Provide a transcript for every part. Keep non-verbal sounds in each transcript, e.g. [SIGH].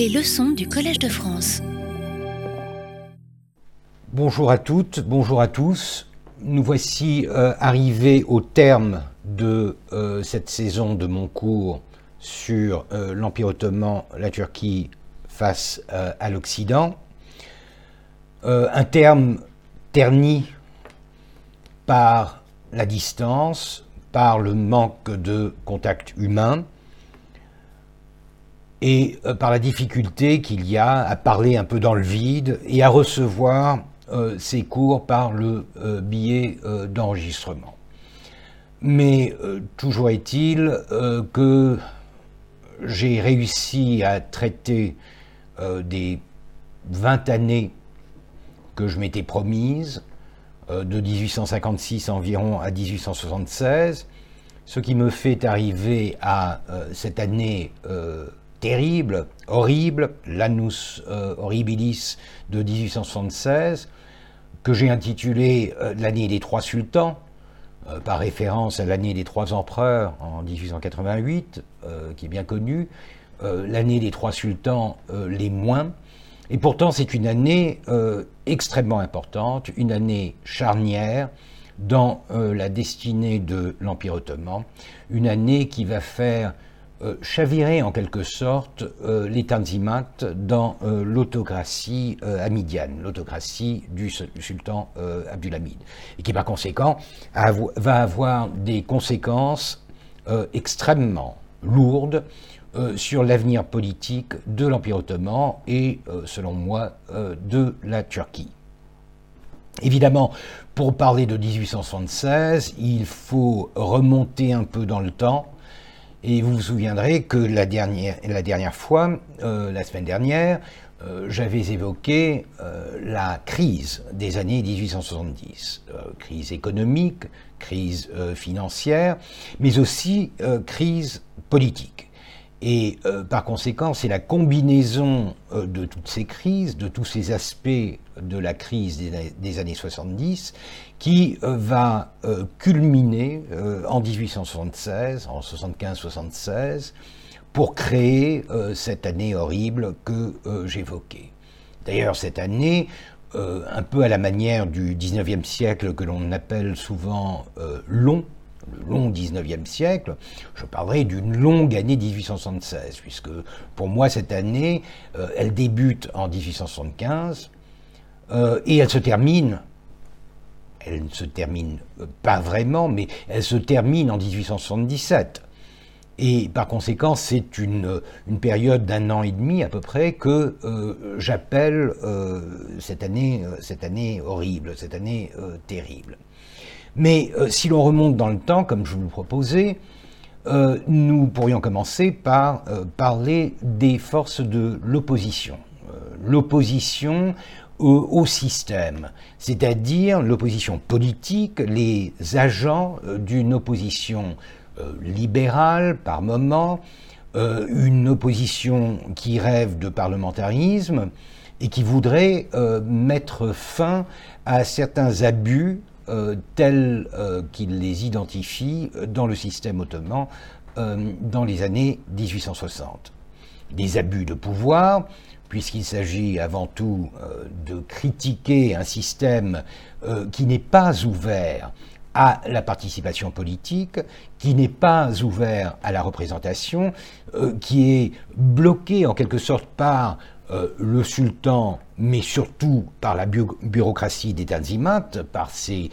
Les leçons du Collège de France. Bonjour à toutes, bonjour à tous. Nous voici euh, arrivés au terme de euh, cette saison de mon cours sur euh, l'Empire ottoman, la Turquie face à l'Occident. un terme terni par la distance, par le manque de contact humain et euh, par la difficulté qu'il y a à parler un peu dans le vide et à recevoir euh, ces cours par le euh, biais d'enregistrement. Mais toujours est-il que j'ai réussi à traiter des 20 années que je m'étais promise, de 1856 environ à 1876, ce qui me fait arriver à cette année terrible, horrible, l'Annus euh, Horribilis de 1876, que j'ai intitulé euh, L'année des trois sultans, euh, par référence à l'année des trois empereurs en 1888, qui est bien connue, l'année des trois sultans les moins. Et pourtant, c'est une année extrêmement importante, une année charnière dans la destinée de l'Empire ottoman, une année qui va faire euh, chavirer en quelque sorte euh, les Tanzimat dans euh, l'autocratie hamidienne, l'autocratie du, sultan Abdulhamid, et qui par conséquent va avoir des conséquences extrêmement lourdes sur l'avenir politique de l'Empire ottoman et, selon moi, de la Turquie. Évidemment, pour parler de 1876, il faut remonter un peu dans le temps et vous vous souviendrez que la dernière, la dernière fois, euh, la semaine dernière, euh, j'avais évoqué euh, la crise des années 1870, crise économique, crise financière, mais aussi crise politique. Et euh, par conséquent, c'est la combinaison euh, de toutes ces crises, de tous ces aspects de la crise des, années 70, qui euh, va culminer en 1876, en 75-76, pour créer cette année horrible que j'évoquais. D'ailleurs, cette année, un peu à la manière du 19e siècle que l'on appelle souvent long, le long 19e siècle, je parlerai d'une longue année 1876, puisque pour moi cette année, euh, elle débute en 1875 euh, et elle se termine, elle ne se termine pas vraiment, mais elle se termine en 1877. Et par conséquent, c'est une, une, période d'un an et demi à peu près que euh, j'appelle cette, année, cette année horrible, cette année terrible. Mais euh, si l'on remonte dans le temps, comme je vous le proposais, euh, nous pourrions commencer par euh, parler des forces de l'opposition. l'opposition au, système, c'est-à-dire l'opposition politique, les agents d'une opposition libérale par moment, une opposition qui rêve de parlementarisme et qui voudrait mettre fin à certains abus tels euh, qu'il les identifie dans le système ottoman euh, dans les années 1860. Des abus de pouvoir, puisqu'il s'agit avant tout de critiquer un système qui n'est pas ouvert à la participation politique, qui n'est pas ouvert à la représentation, qui est bloqué en quelque sorte par euh, le sultan, mais surtout par la bureaucratie des Tanzimat, par ces,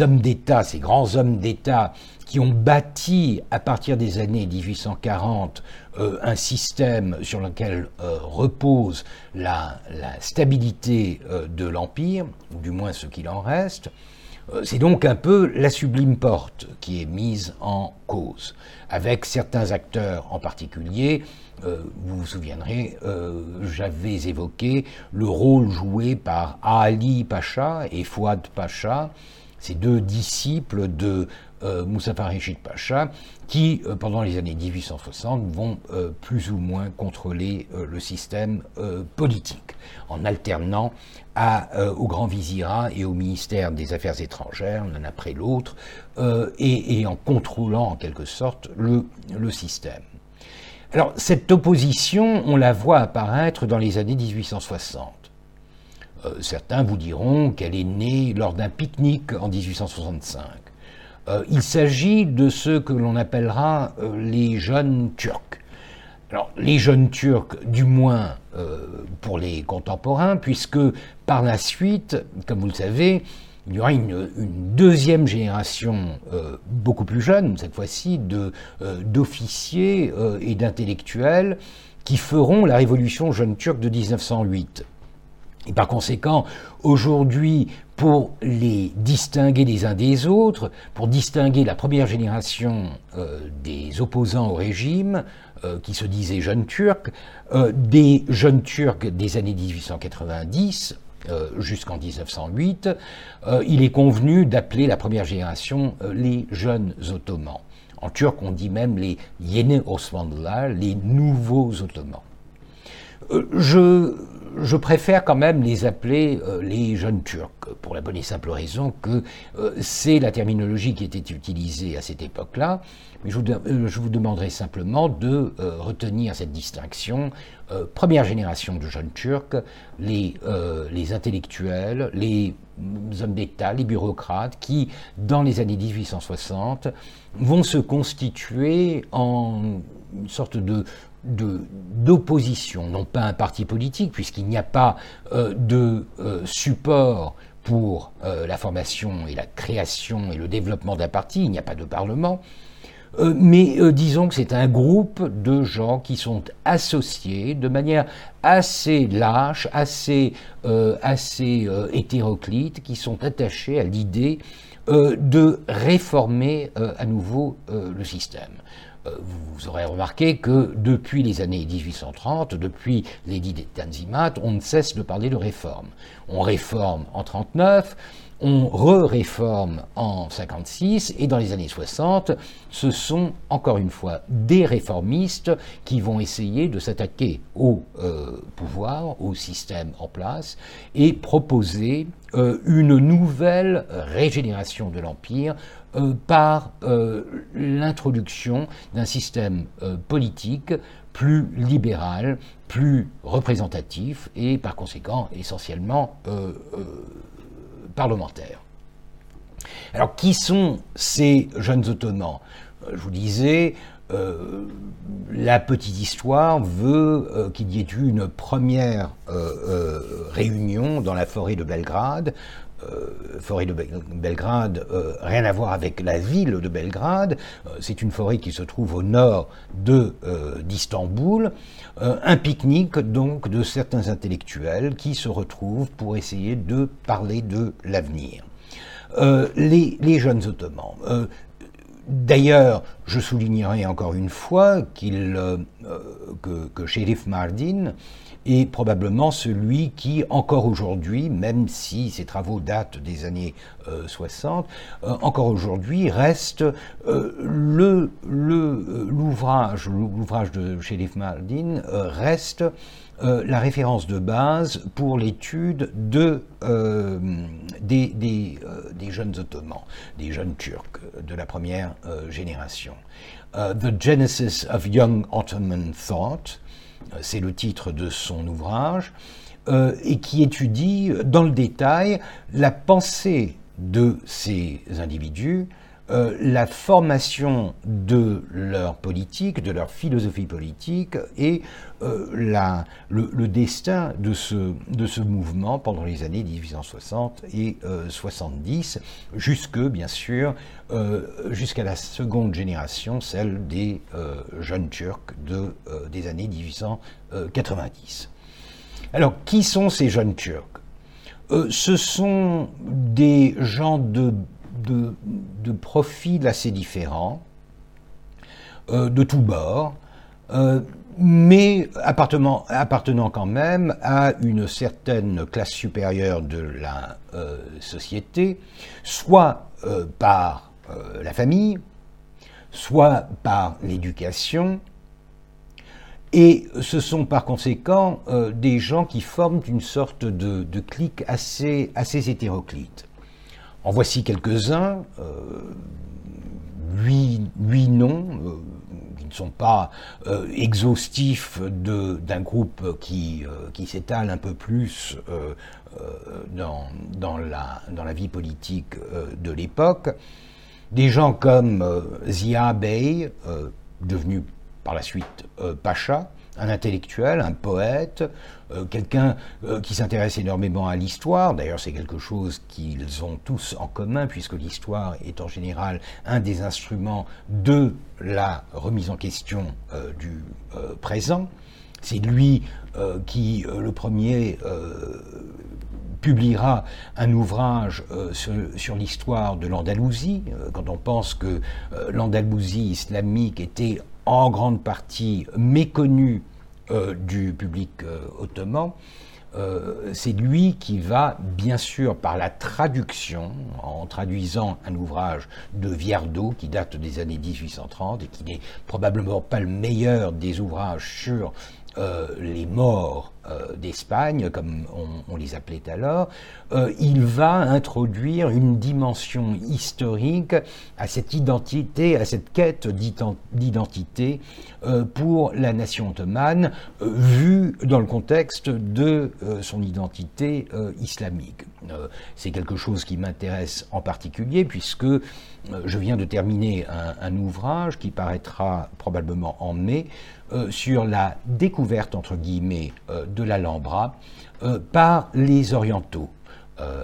hommes d'État, ces grands hommes d'État qui ont bâti à partir des années 1840 euh, un système sur lequel euh, repose la, stabilité de l'Empire, ou du moins ce qu'il en reste. C'est donc un peu la sublime porte qui est mise en cause, avec certains acteurs en particulier euh, vous vous souviendrez, euh, j'avais évoqué le rôle joué par Ali Pacha et Fouad Pacha, ces deux disciples de euh, Moussafar Rechid Pacha, qui, pendant les années 1860, vont plus ou moins contrôler le système politique, en alternant au Grand Vizirat et au ministère des Affaires étrangères, l'un après l'autre, et, en contrôlant en quelque sorte le système. Alors cette opposition, on la voit apparaître dans les années 1860. Euh, certains vous diront qu'elle est née lors d'un pique-nique en 1865. Euh, il s'agit de ce que l'on appellera euh, les jeunes turcs. Alors, les jeunes Turcs, du moins pour les contemporains, puisque par la suite, comme vous le savez, il y aura une, deuxième génération beaucoup plus jeune, cette fois-ci, d'officiers et d'intellectuels qui feront la révolution jeune turque de 1908. Et par conséquent, aujourd'hui, pour les distinguer les uns des autres, pour distinguer la première génération euh, des opposants au régime, euh, qui se disaient jeunes Turcs, euh, des jeunes Turcs des années 1890, jusqu'en 1908, il est convenu d'appeler la première génération les jeunes ottomans. En turc, on dit même les yeni Osmanlılar, les nouveaux ottomans. Je je préfère quand même les appeler euh, les jeunes Turcs, pour la bonne et simple raison que euh, c'est la terminologie qui était utilisée à cette époque-là. Mais je vous, euh, je vous, demanderai simplement de retenir cette distinction. première génération de jeunes Turcs, les, les intellectuels, les hommes d'État, les bureaucrates, qui, dans les années 1860, vont se constituer en une sorte de d'opposition, non pas un parti politique, puisqu'il n'y a pas euh, de euh, support pour euh, la formation et la création et le développement d'un parti, il n'y a pas de parlement, mais disons que c'est un groupe de gens qui sont associés de manière assez lâche, assez, assez hétéroclite, qui sont attachés à l'idée de réformer à nouveau le système. Euh, vous aurez remarqué que depuis les années 1830, depuis l'édit des Tanzimat, on ne cesse de parler de réforme. On réforme en 39, on re-réforme en 56 et dans les années 60, ce sont encore une fois des réformistes qui vont essayer de s'attaquer au euh, pouvoir, au système en place et proposer euh, une nouvelle régénération de l'Empire euh, par l'introduction d'un système politique plus libéral, plus représentatif et par conséquent essentiellement parlementaire. Alors, qui sont ces jeunes ottomans? Euh, Je vous disais, euh, la petite histoire veut euh, qu'il y ait eu une première réunion dans la forêt de Belgrade. forêt de Belgrade, rien à voir avec la ville de Belgrade. C'est une forêt qui se trouve au nord d'Istanbul. un pique-nique donc de certains intellectuels qui se retrouvent pour essayer de parler de l'avenir. les, jeunes ottomans. D'ailleurs, je soulignerai encore une fois qu'il, euh, que, que Shérif Mardin est probablement celui qui, encore aujourd'hui, même si ses travaux datent des années 60, euh, euh, encore aujourd'hui reste l'ouvrage, de Shérif Mardin reste euh, la référence de base pour l'étude de, euh, euh, des, jeunes ottomans, des jeunes turcs de la première génération. The Genesis of Young Ottoman Thought, c'est le titre de son ouvrage, et qui étudie dans le détail la pensée de ces individus, euh, la formation de leur politique, de leur philosophie politique et euh, le, destin de ce, mouvement pendant les années 1860 et 70, euh, jusque, bien sûr, jusqu'à la seconde génération, celle des jeunes Turcs de, des années 1890. Alors, qui sont ces jeunes Turcs? Ce sont des gens de de, profils assez différents, euh, de tous bords, euh, mais appartenant, quand même à une certaine classe supérieure de la euh, société, soit par la famille, soit par l'éducation, et ce sont par conséquent des gens qui forment une sorte de, de clique assez, assez hétéroclite. En voici quelques-uns, euh, huit, noms, euh, qui ne sont pas exhaustifs d'un groupe qui, s'étale un peu plus dans, dans, la, dans la vie politique de l'époque. Des gens comme Zia Bey, devenu par la suite Pacha, un intellectuel, un poète, euh, quelqu'un euh, qui s'intéresse énormément à l'histoire. D'ailleurs, c'est quelque chose qu'ils ont tous en commun, puisque l'histoire est en général un des instruments de la remise en question euh, du présent. C'est lui qui, le premier, publiera un ouvrage sur, l'histoire de l'Andalousie, quand on pense que l'Andalousie islamique était en grande partie méconnu euh, du public euh, ottoman, euh, c'est lui qui va, bien sûr, par la traduction, en traduisant un ouvrage de Viardot qui date des années 1830 et qui n'est probablement pas le meilleur des ouvrages sur les morts euh, d'Espagne, comme on, les appelait alors, euh, il va introduire une dimension historique à cette identité, à cette quête d'identité euh, pour la nation ottomane, vue dans le contexte de son identité islamique. C'est quelque chose qui m'intéresse en particulier puisque je viens de terminer un ouvrage qui paraîtra probablement en mai sur la découverte, entre guillemets, de l'Alhambra euh, par les Orientaux. Euh,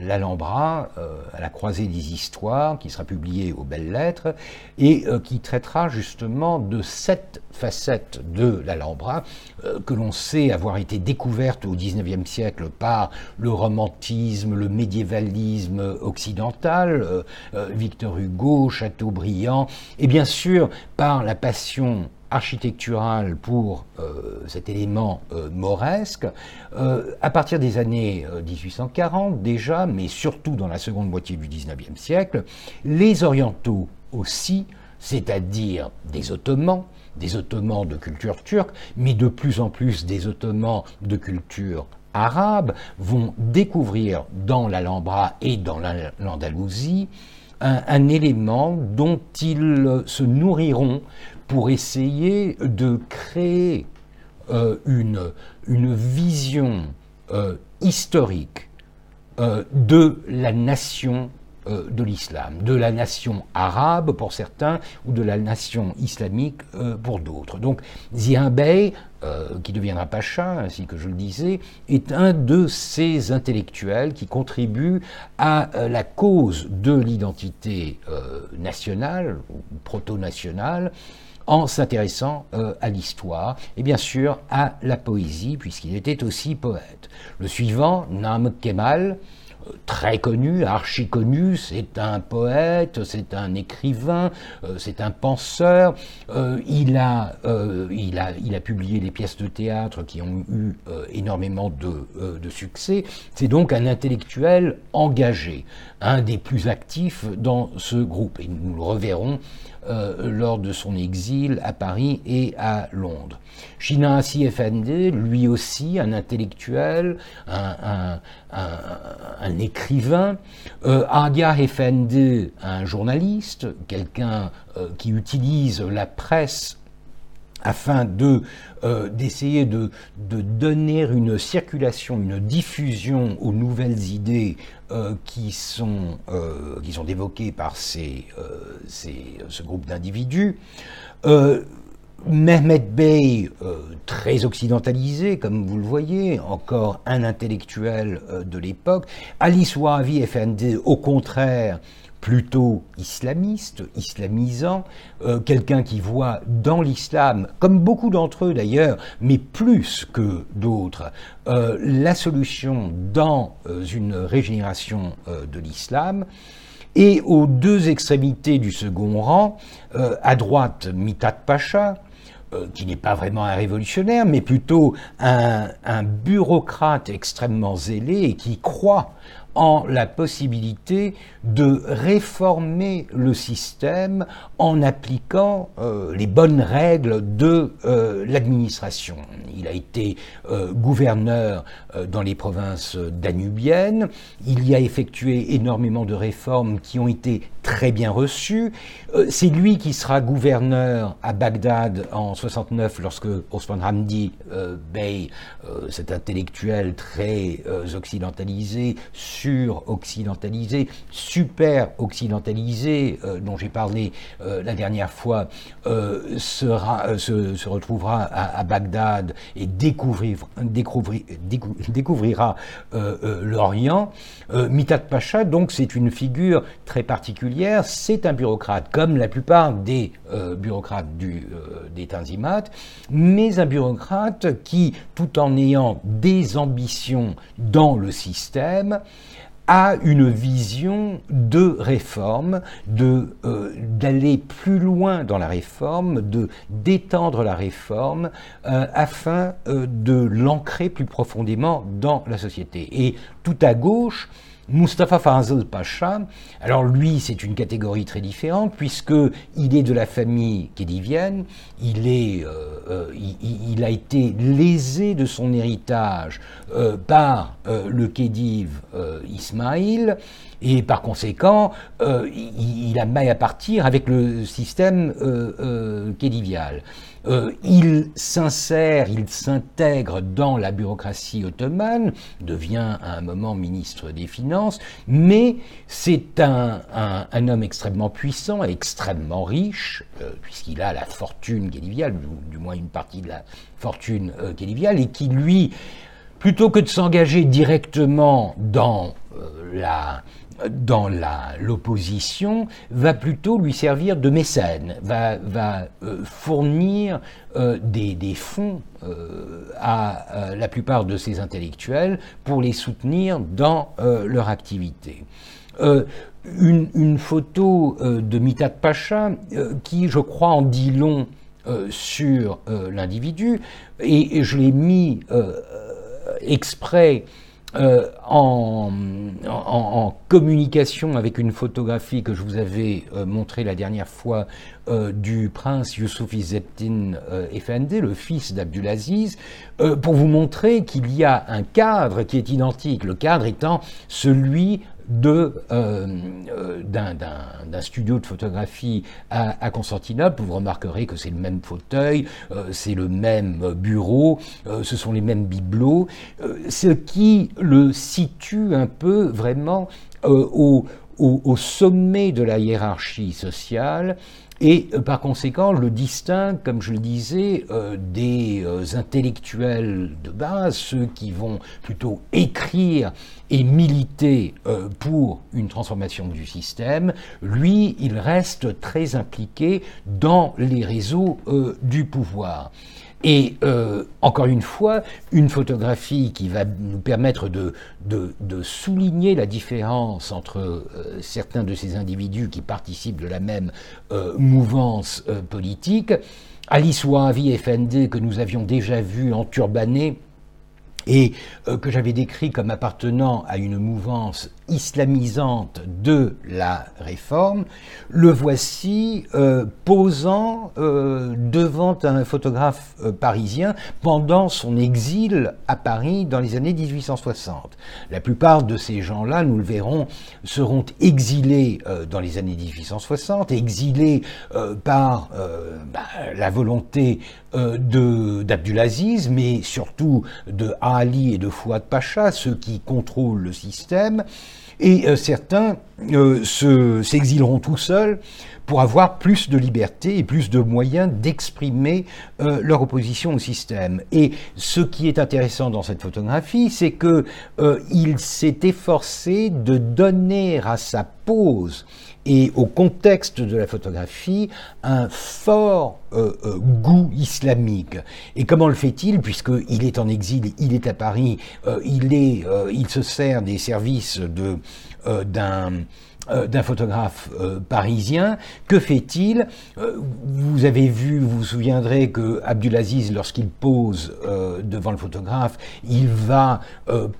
L'Alhambra, euh, à la croisée des histoires, qui sera publié aux belles lettres, et qui traitera justement de sept facettes de l'Alhambra, que l'on sait avoir été découverte au XIXe siècle par le romantisme, le médiévalisme occidental, Victor Hugo, Chateaubriand, et bien sûr par la passion architecturale pour euh, cet élément euh, mauresque, euh, à partir des années 1840 déjà, mais surtout dans la seconde moitié du XIXe siècle, les orientaux aussi, c'est-à-dire des Ottomans, des Ottomans de culture turque, mais de plus en plus des Ottomans de culture arabe, vont découvrir dans l'Alhambra et dans l'Andalousie un, élément dont ils se nourriront pour essayer de créer euh, une, une, vision euh, historique euh, de la nation de l'islam, de la nation arabe pour certains ou de la nation islamique pour d'autres. Donc Zia Bey, qui deviendra pacha, ainsi que je le disais, est un de ces intellectuels qui contribuent à la cause de l'identité nationale ou proto-nationale en s'intéressant euh, à l'histoire et bien sûr à la poésie, puisqu'il était aussi poète. Le suivant, Nam Kemal, euh, très connu, archi connu, c'est un poète, c'est un écrivain, euh, c'est un penseur. il, a, il, a, il a publié des pièces de théâtre qui ont eu énormément de, de succès. C'est donc un intellectuel engagé, un des plus actifs dans ce groupe. Et nous le reverrons euh, lors de son exil à Paris et à Londres. Shinasi Effendi, lui aussi un intellectuel, un, écrivain. Euh, Adia Effendi, un journaliste, quelqu'un euh, qui utilise la presse afin euh, d'essayer de, donner une circulation, une diffusion aux nouvelles idées euh, qui sont euh, qui sont évoquées par ces, ce groupe d'individus. Mehmet Bey, très occidentalisé, comme vous le voyez, encore un intellectuel de l'époque. Ali Wahavi Effendi, au contraire, plutôt islamiste, islamisant, euh, quelqu'un qui voit dans l'islam, comme beaucoup d'entre eux d'ailleurs, mais plus que d'autres, euh, la solution dans euh, une régénération de l'islam. Et aux deux extrémités du second rang, à droite, Mitat Pacha, qui n'est pas vraiment un révolutionnaire, mais plutôt un, un, bureaucrate extrêmement zélé et qui croit en la possibilité de réformer le système en appliquant euh, les bonnes règles de euh, l'administration. Il a été euh, gouverneur dans les provinces danubiennes, il y a effectué énormément de réformes qui ont été très bien reçu. Euh, c'est lui qui sera gouverneur à Bagdad en 69 lorsque Osman Hamdi euh, Bey, euh, cet intellectuel très occidentalisé, sur-occidentalisé, super-occidentalisé, dont j'ai parlé la dernière fois, se, retrouvera à, Bagdad et découvrir, découvrira l'Orient. Mitat Pacha, donc, c'est une figure très particulière. C'est un bureaucrate, comme la plupart des euh, bureaucrates du, euh, des Tanzimat, mais un bureaucrate qui, tout en ayant des ambitions dans le système, a une vision de réforme, de euh, d'aller plus loin dans la réforme, de d'étendre la réforme afin de l'ancrer plus profondément dans la société. Et tout à gauche, Mustafa Fazl Pacha, alors lui c'est une catégorie très différente puisque il est de la famille kédivienne, euh, euh, il, a été lésé de son héritage euh, par le kédiv Ismail et par conséquent il, a maille à partir avec le système kédivial. Euh, il s'insère, il s'intègre dans la bureaucratie ottomane, devient à un moment ministre des Finances, mais c'est un, homme extrêmement puissant, extrêmement riche, euh, puisqu'il a la fortune guéliviale, du, moins une partie de la fortune euh, et qui lui, plutôt que de s'engager directement dans la dans l'opposition va plutôt lui servir de mécène, va, va euh, fournir euh, des, des, fonds euh, à la plupart de ces intellectuels pour les soutenir dans leur activité. Une, une, photo de Mitat Pacha qui, je crois, en dit long sur l'individu, et, et, je l'ai mis exprès euh, en, communication avec une photographie que je vous avais euh, montrée la dernière fois euh, du prince Youssouf Izzeddin Effendi, le fils d'Abdulaziz, pour vous montrer qu'il y a un cadre qui est identique, le cadre étant celui d'un, studio de photographie à, Constantinople. Vous remarquerez que c'est le même fauteuil, euh, c'est le même bureau, ce sont les mêmes bibelots, ce qui le situe un peu vraiment au, sommet de la hiérarchie sociale et euh, par conséquent le distingue, comme je le disais, euh, des euh, intellectuels de base, ceux qui vont plutôt écrire et militer pour une transformation du système. Lui, il reste très impliqué dans les réseaux du pouvoir. Et euh, encore une fois, une photographie qui va nous permettre de, de, souligner la différence entre euh, certains de ces individus qui participent de la même euh, mouvance politique. Alice Wahavi Effendi, que nous avions déjà vu en turbané, et que j'avais décrit comme appartenant à une mouvance islamisante de la réforme, le voici euh, posant euh, devant un photographe euh, parisien pendant son exil à Paris dans les années 1860. La plupart de ces gens-là, nous le verrons, seront exilés dans les années 1860, exilés par bah, la volonté d'Abdulaziz, mais surtout de Ali et de Fouad Pacha, ceux qui contrôlent le système. Et euh, certains euh, s'exileront tout seuls pour avoir plus de liberté et plus de moyens d'exprimer euh, leur opposition au système. Et ce qui est intéressant dans cette photographie, c'est que il s'est efforcé de donner à sa pose et au contexte de la photographie un fort euh, euh, goût islamique. Et comment le fait-il? Puisqu'il est en exil, il est à Paris, euh, il, se sert des services d'un d'un photographe euh, parisien. Que fait-il euh, Vous avez vu, vous vous souviendrez que Abdulaziz, lorsqu'il pose devant le photographe, il va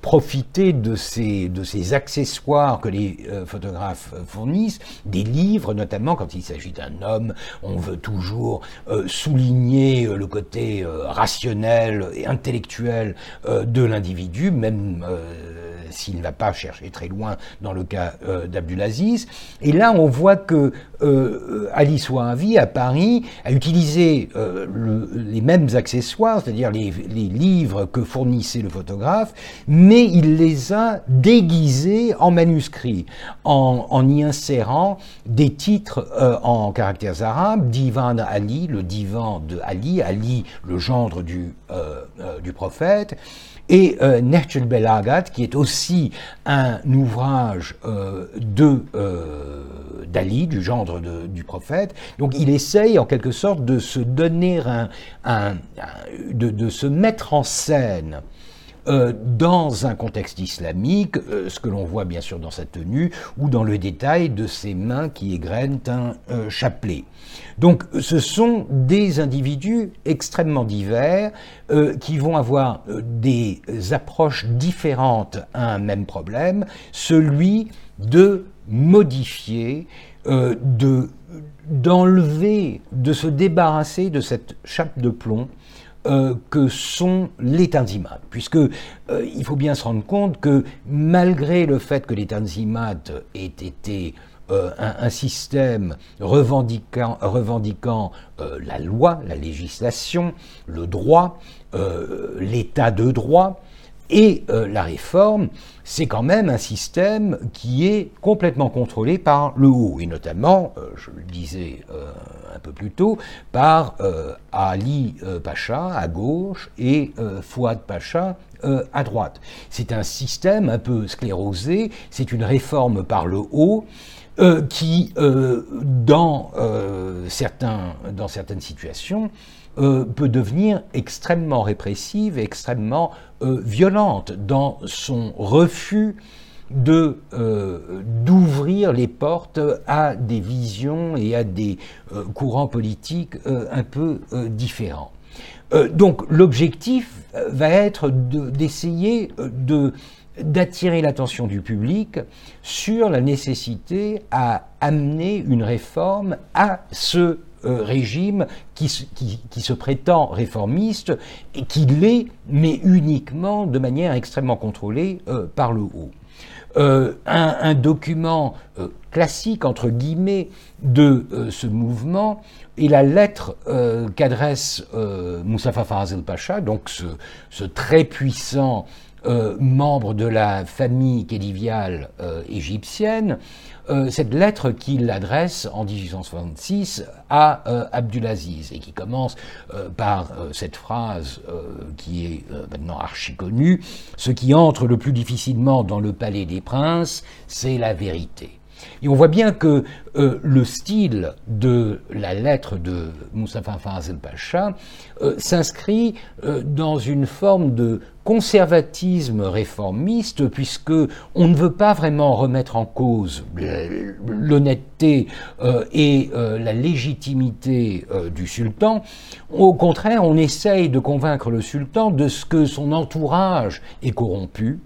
profiter de ces, de ces accessoires que les photographes fournissent, des livres notamment, quand il s'agit d'un homme, on veut toujours souligner le côté rationnel et intellectuel de l'individu, même s'il ne va pas chercher très loin dans le cas d'Abdulaziz. Et là, on voit que Alice Ouahavi, à Paris, a utilisé les mêmes accessoires, c'est-à-dire les, livres que fournissait le photographe, mais il les a déguisés en manuscrits, en, y insérant des titres en caractères arabes, Divan Ali, le divan de Ali, Ali le gendre euh, euh, du prophète, et euh, Nehjul Belagat, qui est aussi un ouvrage euh, de d'Ali, du gendre du prophète. Donc il essaye en quelque sorte de se donner un, de, de, se mettre en scène euh, dans un contexte islamique, euh, ce que l'on voit bien sûr dans sa tenue, ou dans le détail de ses mains qui égrènent un euh, chapelet. Donc ce sont des individus extrêmement divers qui vont avoir des approches différentes à un même problème, celui de modifier, de d'enlever, de se débarrasser de cette chape de plomb euh, que sont les tanzimat, puisque euh, il faut bien se rendre compte que malgré le fait que les tanzimat aient été euh, un, système revendiquant la loi, la législation, le droit, l'état de droit, et euh, la réforme, c'est quand même un système qui est complètement contrôlé par le haut, et notamment, euh, je le disais euh, un peu plus tôt, par Ali Pacha à gauche et Fouad Pacha à droite. C'est un système un peu sclérosé, c'est une réforme par le haut. qui, dans, certains, dans certaines situations, peut devenir extrêmement répressive, extrêmement euh, violente dans son refus euh, d'ouvrir les portes à des visions et à des courants politiques un peu différents. donc l'objectif va être d'essayer de d'attirer l'attention du public sur la nécessité à amener une réforme à ce euh, régime qui, se prétend réformiste et qui l'est, mais uniquement de manière extrêmement contrôlée euh, par le haut. Euh, un, document classique, entre guillemets, de ce mouvement est la lettre qu'adresse Moustapha Faraz el-Pacha, donc ce, très puissant membre de la famille kédiviale égyptienne, euh, cette lettre qu'il adresse en 1866 à euh, Abdulaziz et qui commence euh, par cette phrase qui est maintenant archi connue Ce qui entre le plus difficilement dans le palais des princes, c'est la vérité. Et on voit bien que euh, le style de la lettre de Moustapha Fazel Pacha euh, s'inscrit euh, dans une forme de conservatisme réformiste, puisque on ne veut pas vraiment remettre en cause l'honnêteté et la légitimité du sultan. Au contraire, on essaye de convaincre le sultan de ce que son entourage est corrompu,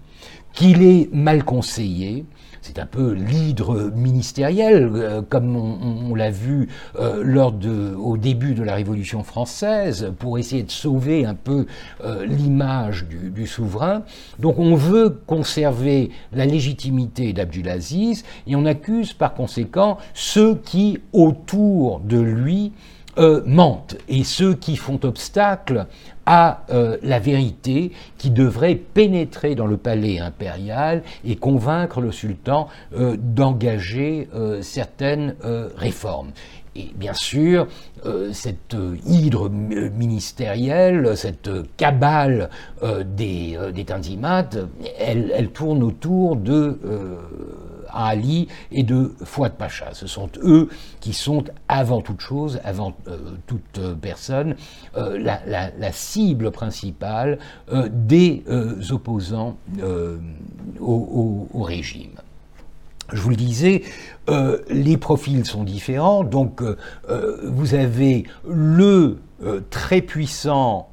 qu'il est mal conseillé, c'est un peu l'hydre ministériel, euh, comme on, l'a vu euh, lors de, au début de la Révolution française, pour essayer de sauver un peu euh, l'image du, du, souverain. Donc on veut conserver la légitimité d'Abdulaziz et on accuse par conséquent ceux qui, autour de lui, euh, et ceux qui font obstacle à euh, la vérité qui devrait pénétrer dans le palais impérial et convaincre le sultan euh, d'engager certaines réformes. Et bien sûr, cette hydre ministérielle, cette cabale des, des Tanzimat, elle, elle, tourne autour de Ali et de Fouad Pacha. Ce sont eux qui sont avant toute chose, avant euh, toute euh, personne, euh, la, cible principale des opposants au, régime. Je vous le disais, les profils sont différents. Donc, vous avez le très puissant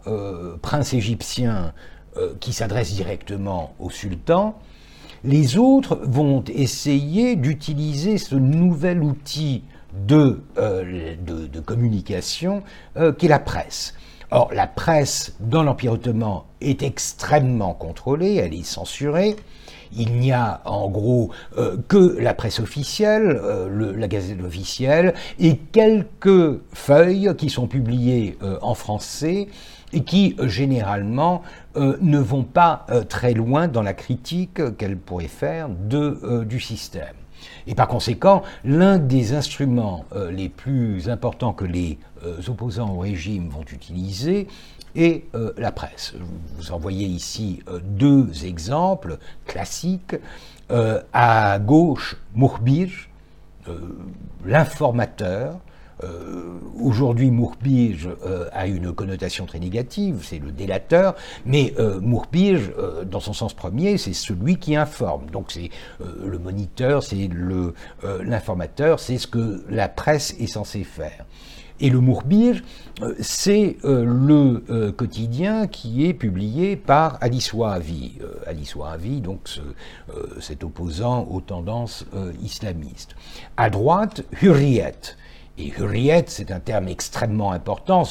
prince égyptien qui s'adresse directement au sultan, les autres vont essayer d'utiliser ce nouvel outil de, euh, communication euh, qu'est la presse. Or, la presse dans l'Empire ottoman est extrêmement contrôlée, elle est censurée. Il n'y a en gros euh, que la presse officielle, la gazette officielle, et quelques feuilles qui sont publiées en français et qui généralement ne vont pas très loin dans la critique qu'elle pourrait faire de, du système. Et par conséquent, l'un des instruments les plus importants que les opposants au régime vont utiliser et euh, la presse. Vous en voyez ici euh, deux exemples classiques. Euh, à gauche, Mourbij, l'informateur. Aujourd'hui, Mourbij a une connotation très négative, c'est le délateur, mais Mourbij, dans son sens premier, c'est celui qui informe. Donc c'est le moniteur, c'est l'informateur, c'est ce que la presse est censée faire. Et le Mourbir, euh, c'est euh, le euh, quotidien qui est publié par Ali Souavi. Ali Souavi, donc cet opposant aux tendances islamistes. À droite, Hurriyet. Et Hurriyet, c'est un terme extrêmement important,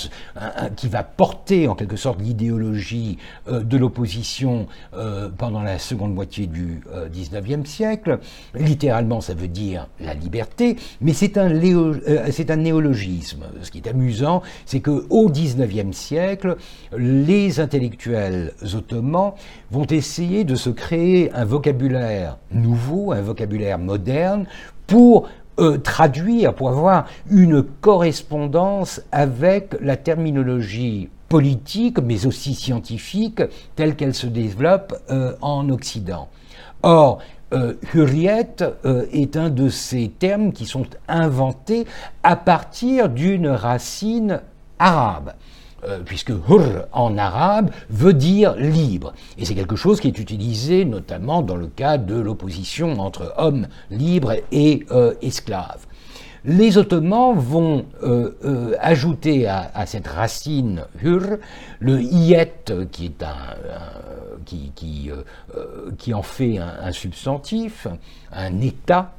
qui va porter en quelque sorte l'idéologie euh, de l'opposition euh, pendant la seconde moitié du XIXe euh, siècle. Littéralement, ça veut dire la liberté, mais c'est un, un, néologisme. Ce qui est amusant, c'est qu'au XIXe siècle, les intellectuels ottomans vont essayer de se créer un vocabulaire nouveau, un vocabulaire moderne, pour euh, traduire, pour avoir une correspondance avec la terminologie politique, mais aussi scientifique, telle qu'elle se développe euh, en Occident. Or, euh, Hurriyet euh, est un de ces termes qui sont inventés à partir d'une racine arabe. Euh, puisque hur en arabe veut dire libre. Et c'est quelque chose qui est utilisé notamment dans le cas de l'opposition entre hommes libres et euh, esclaves. Les Ottomans vont euh, ajouter à, cette racine hur le iet qui, un, en fait un substantif, un état,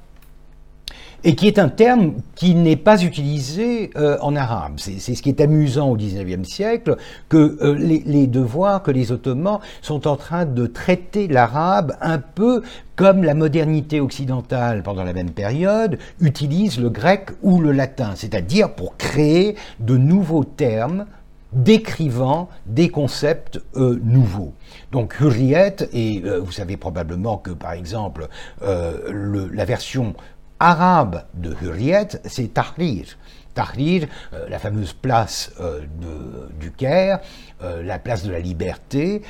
et qui est un terme qui n'est pas utilisé euh, en arabe. C'est ce qui est amusant au XIXe siècle, que euh, les, les, devoirs que les Ottomans sont en train de traiter l'arabe un peu comme la modernité occidentale pendant la même période utilise le grec ou le latin, c'est-à-dire pour créer de nouveaux termes décrivant des concepts euh, nouveaux. Donc Hurriyet, et vous savez probablement que par exemple le, la version arabe de Hurriyet, c'est Tahrir. Tahrir, euh, la fameuse place euh, du Caire, euh, la place de la liberté.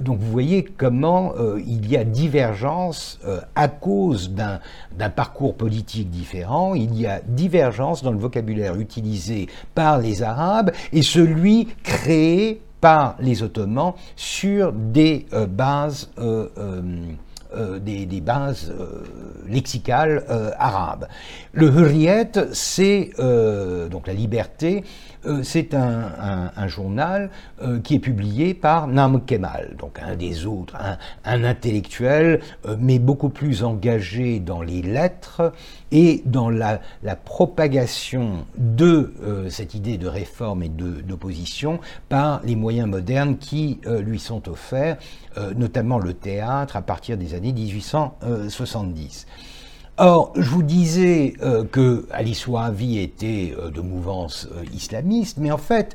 donc vous voyez comment il y a divergence à cause d'un parcours politique différent, il y a divergence dans le vocabulaire utilisé par les Arabes et celui créé par les Ottomans sur des bases euh, des, bases euh, lexicales euh, arabes. Le hurriyet, c'est donc la liberté, c'est un, journal qui est publié par Nam Kemal, donc un des autres, un, intellectuel, mais beaucoup plus engagé dans les lettres et dans la, propagation de cette idée de réforme et d'opposition par les moyens modernes qui lui sont offerts, notamment le théâtre à partir des années 1870. Or, je vous disais euh, que Ali Souavi était euh, de mouvance euh, islamiste, mais en fait,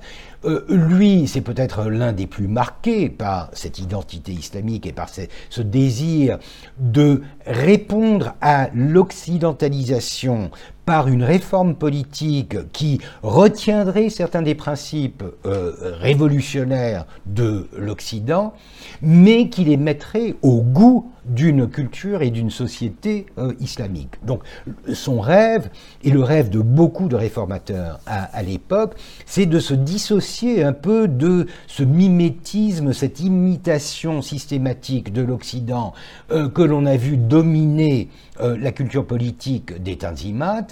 lui, c'est peut-être l'un des plus marqués par cette identité islamique et par ce désir de répondre à l'occidentalisation par une réforme politique qui retiendrait certains des principes révolutionnaires de l'Occident, mais qui les mettrait au goût d'une culture et d'une société euh, islamique. Donc son rêve, et le rêve de beaucoup de réformateurs à, l'époque, c'est de se dissocier un peu de ce mimétisme, cette imitation systématique de l'Occident euh, que l'on a vu dominer euh, la culture politique des Tanzimat,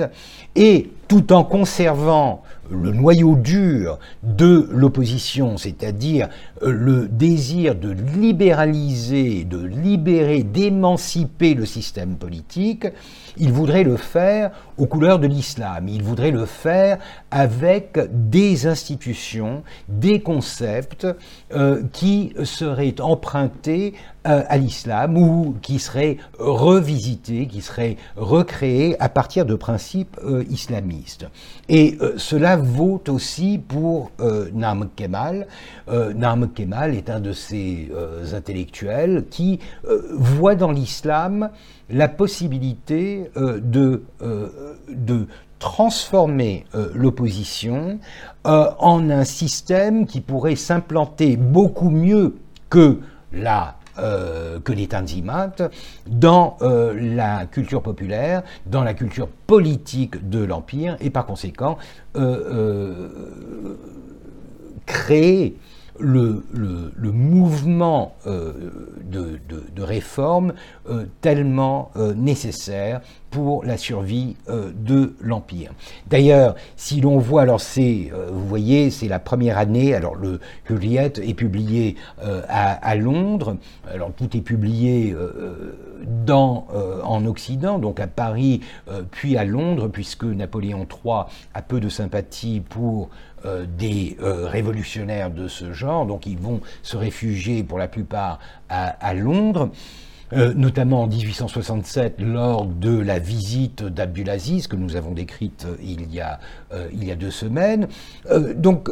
et tout en conservant le noyau dur de l'opposition, c'est-à-dire euh, le désir de libéraliser, de libérer, d'émanciper le système politique, il voudrait le faire aux couleurs de l'islam. Il voudrait le faire avec des institutions, des concepts euh, qui seraient empruntés euh, à l'islam ou qui seraient revisités, qui seraient recréés à partir de principes islamistes. Et cela vaut aussi pour euh, Nam Kemal. Euh, Nam Kemal est un de ces euh, intellectuels qui voit dans l'islam la possibilité de, de transformer l'opposition en un système qui pourrait s'implanter beaucoup mieux que la euh, que les tanzimates dans euh, la culture populaire, dans la culture politique de l'Empire, et par conséquent euh, créer le, mouvement euh, de, de, réforme euh, tellement euh, nécessaire pour la survie de l'Empire. D'ailleurs, si l'on voit, alors c'est, vous voyez, c'est la première année, alors le Juliette est publié à, à, Londres, alors tout est publié dans, en Occident, donc à Paris, puis à Londres, puisque Napoléon III a peu de sympathie pour euh, des euh, révolutionnaires de ce genre, donc ils vont se réfugier pour la plupart à, Londres. Euh, notamment en 1867 lors de la visite d'Abdulaziz que nous avons décrite il y a, il y a deux semaines. donc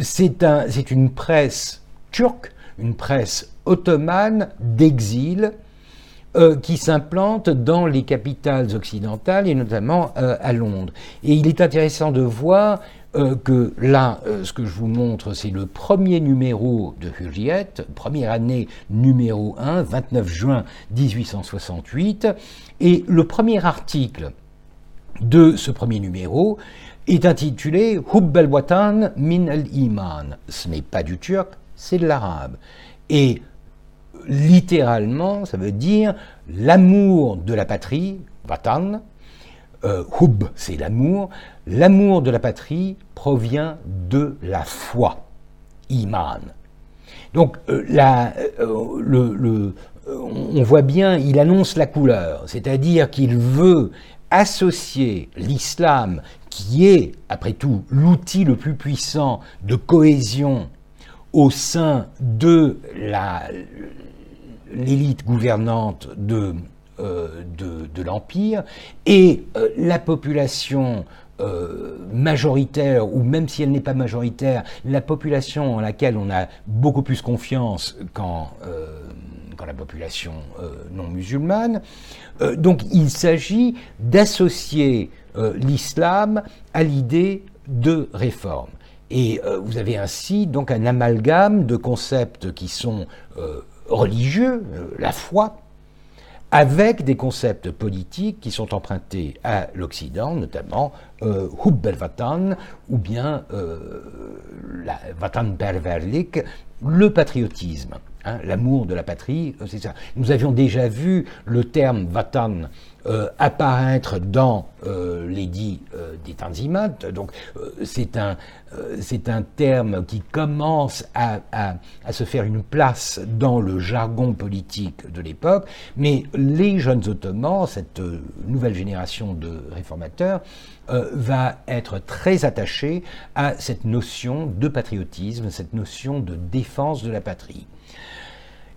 c'est un, une presse turque, une presse ottomane d'exil euh, qui s'implante dans les capitales occidentales et notamment euh, à Londres. Et il est intéressant de voir euh, que là, ce que je vous montre, c'est le premier numéro de Hurriyet, première année numéro 1, 29 juin 1868, et le premier article de ce premier numéro est intitulé Hubb al-Watan min al-Iman. Ce n'est pas du turc, c'est de l'arabe. Et littéralement, ça veut dire l'amour de la patrie, vatan, euh, hub, c'est l'amour, l'amour de la patrie provient de la foi, iman. Donc euh, euh, on voit bien, il annonce la couleur, c'est-à-dire qu'il veut associer l'islam, qui est, après tout, l'outil le plus puissant de cohésion au sein de l'élite gouvernante de, euh, de, l'Empire et euh, la population euh, majoritaire, ou même si elle n'est pas majoritaire, la population en laquelle on a beaucoup plus confiance qu'en la population non musulmane. donc il s'agit d'associer l'islam à l'idée de réforme. Et vous avez ainsi donc un amalgame de concepts qui sont religieux, la foi, avec des concepts politiques qui sont empruntés à l'Occident, notamment euh, Hub el-Vatan ou bien euh, Vatan Berverlik, le patriotisme. Hein, l'amour de la patrie, euh, c'est ça. Nous avions déjà vu le terme Vatan euh, apparaître dans euh, l'édit des Tanzimat, donc c'est un, un terme qui commence à, à, se faire une place dans le jargon politique de l'époque, mais les jeunes ottomans, cette nouvelle génération de réformateurs, va être très attachée à cette notion de patriotisme, cette notion de défense de la patrie.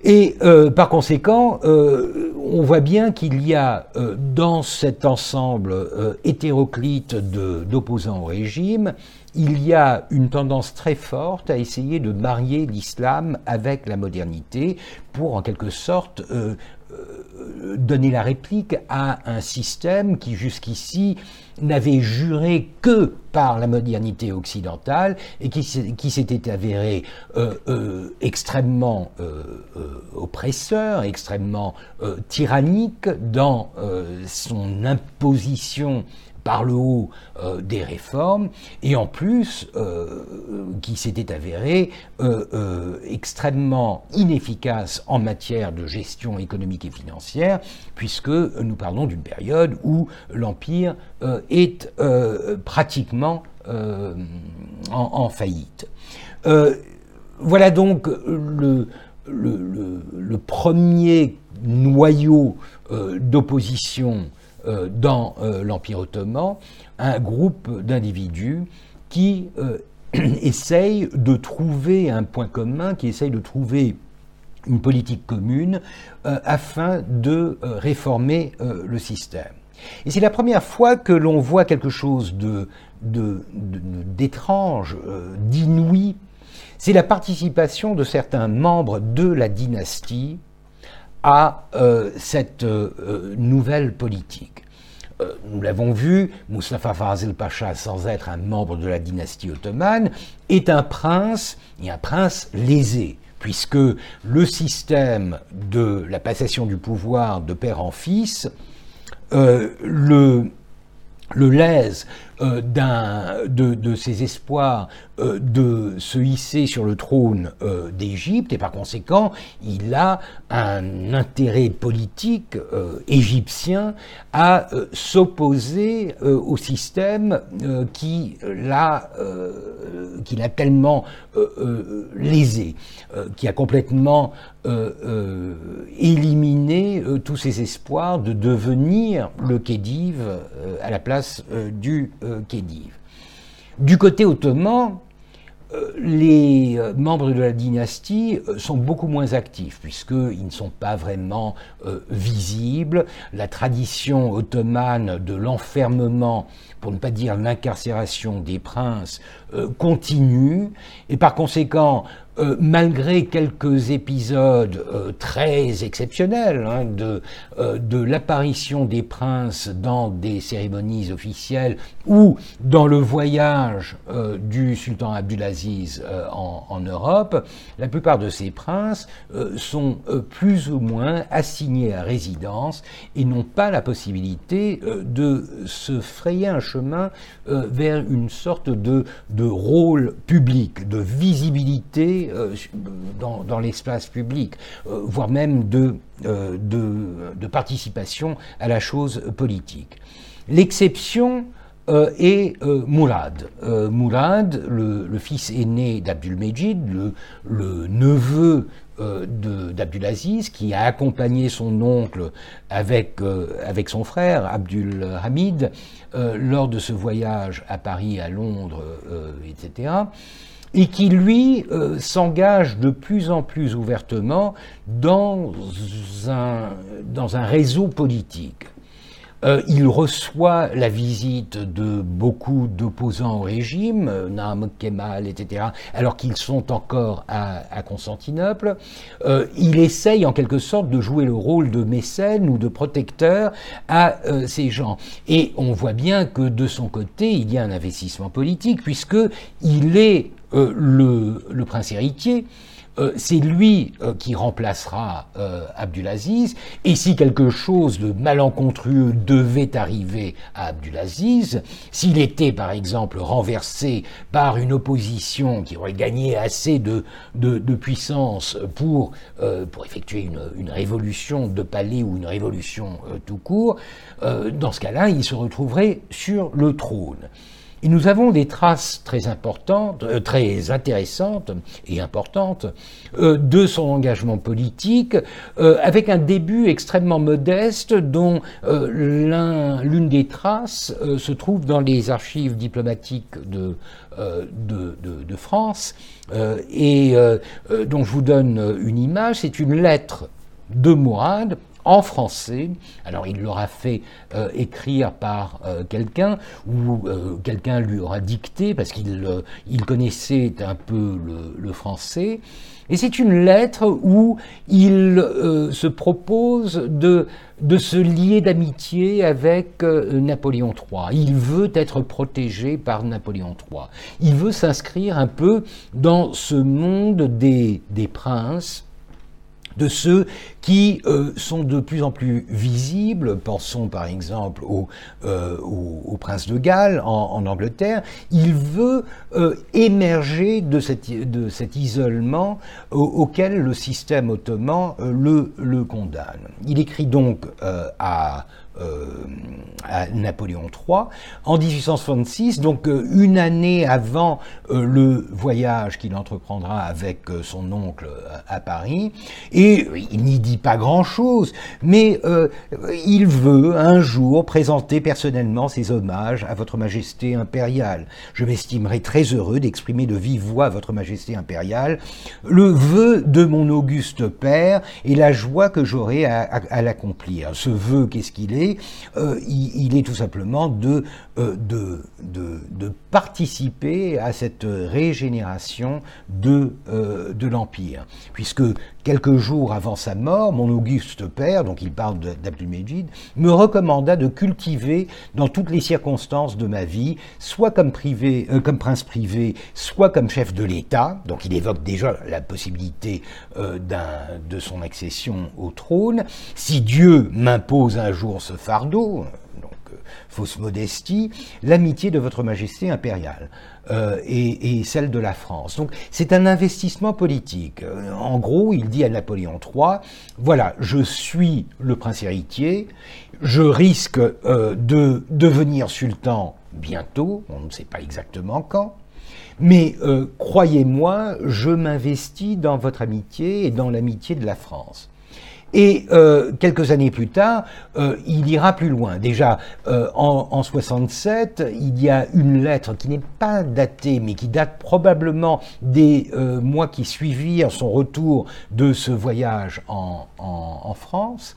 Et euh, par conséquent, euh, on voit bien qu'il y a euh, dans cet ensemble hétéroclite d'opposants au régime, il y a une tendance très forte à essayer de marier l'islam avec la modernité pour en quelque sorte donner la réplique à un système qui jusqu'ici n'avait juré que par la modernité occidentale et qui, s'était avéré euh, euh, extrêmement euh, oppresseur, extrêmement tyrannique dans son imposition par le haut des réformes, et en plus qui s'était avéré extrêmement inefficace en matière de gestion économique et financière, puisque nous parlons d'une période où l'Empire est pratiquement en, faillite. voilà donc le, premier noyau euh, d'opposition euh, dans euh, l'Empire ottoman, un groupe d'individus qui [CLEARS THROAT] essayent de trouver un point commun, qui essayent de trouver une politique commune afin de réformer le système. Et c'est la première fois que l'on voit quelque chose d'étrange, d'inouï c'est la participation de certains membres de la dynastie à euh, cette euh, nouvelle politique. Euh, nous l'avons vu, Mustafa Fazil Pacha, sans être un membre de la dynastie ottomane, est un prince, et un prince lésé, puisque le système de la passation du pouvoir de père en fils le, le lèse euh, de, ses espoirs euh, de se hisser sur le trône euh, d'Égypte et par conséquent il a un intérêt politique égyptien à s'opposer au système qui l'a tellement lésé, qui a complètement éliminé tous ses espoirs de devenir le Khedive à la place du Khedive. Du côté ottoman, euh, les euh, membres de la dynastie euh, sont beaucoup moins actifs puisqu'ils ne sont pas vraiment visibles. La tradition ottomane de l'enfermement, pour ne pas dire l'incarcération des princes, continue et par conséquent euh, malgré quelques épisodes euh, très exceptionnels hein, de, euh, de l'apparition des princes dans des cérémonies officielles ou dans le voyage du sultan Abdulaziz en, Europe, la plupart de ces princes sont plus ou moins assignés à résidence et n'ont pas la possibilité de se frayer un chemin vers une sorte de rôle public, de visibilité euh, dans, l'espace public, euh, voire même euh, de, de, participation à la chose politique. L'exception est Mourad. Mourad, le, fils aîné d'Abdul-Mejid, le, le, neveu d'Abdulaziz, qui a accompagné son oncle avec, avec son frère, Abdul Hamid, lors de ce voyage à Paris, à Londres, etc et qui, lui, euh, s'engage de plus en plus ouvertement dans un, dans un réseau politique. Euh, il reçoit la visite de beaucoup d'opposants au régime, euh, Kemal, etc., alors qu'ils sont encore à, Constantinople. Euh, il essaye en quelque sorte de jouer le rôle de mécène ou de protecteur à ces gens. Et on voit bien que de son côté, il y a un investissement politique, puisque il est le, le prince héritier. Euh, c'est lui euh, qui remplacera euh, Abdulaziz, et si quelque chose de malencontreux devait arriver à Abdulaziz, s'il était par exemple renversé par une opposition qui aurait gagné assez de, puissance pour, pour effectuer une, une, révolution de palais ou une révolution tout court, dans ce cas-là, il se retrouverait sur le trône. Et nous avons des traces très importantes, euh, très intéressantes et importantes euh, de son engagement politique, euh, avec un début extrêmement modeste dont l'une des traces se trouve dans les archives diplomatiques de, de, de France et dont je vous donne une image. C'est une lettre de Mourad en français. Alors il l'aura fait euh, écrire par euh, quelqu'un ou euh, quelqu'un lui aura dicté parce qu'il il connaissait un peu le, français. Et c'est une lettre où il se propose de, de se lier d'amitié avec Napoléon III. Il veut être protégé par Napoléon III. Il veut s'inscrire un peu dans ce monde des, des princes de ceux qui euh, sont de plus en plus visibles. Pensons par exemple au, euh, prince de Galles en, Angleterre. Il veut euh, émerger de, cet isolement auquel le système ottoman le, condamne. Il écrit donc à à Napoléon III en 1866, donc euh, une année avant euh, le voyage qu'il entreprendra avec son oncle à Paris. Et il n'y dit pas grand-chose, mais il veut un jour présenter personnellement ses hommages à Votre Majesté impériale. Je m'estimerai très heureux d'exprimer de vive voix à Votre Majesté impériale le vœu de mon auguste père et la joie que j'aurai à, à l'accomplir. Ce vœu, qu'est-ce qu'il est? Euh, il, est tout simplement euh, de, participer à cette régénération de, euh, de l'Empire. Puisque quelques jours avant sa mort, mon auguste père, donc il parle d'Abdulmejid, me recommanda de cultiver dans toutes les circonstances de ma vie, soit comme, privé, comme prince privé, soit comme chef de l'État, donc il évoque déjà la possibilité de son accession au trône, si Dieu m'impose un jour ce fardeau, euh, fausse modestie, l'amitié de votre majesté impériale. Euh, et, celle de la France. Donc c'est un investissement politique. Euh, en gros, il dit à Napoléon III, voilà, je suis le prince héritier, je risque de devenir sultan bientôt, on ne sait pas exactement quand, mais croyez-moi, je m'investis dans votre amitié et dans l'amitié de la France. Et euh, quelques années plus tard, euh, il ira plus loin. Déjà, euh, en, en, 67, il y a une lettre qui n'est pas datée, mais qui date probablement des mois qui suivirent son retour de ce voyage en, en France.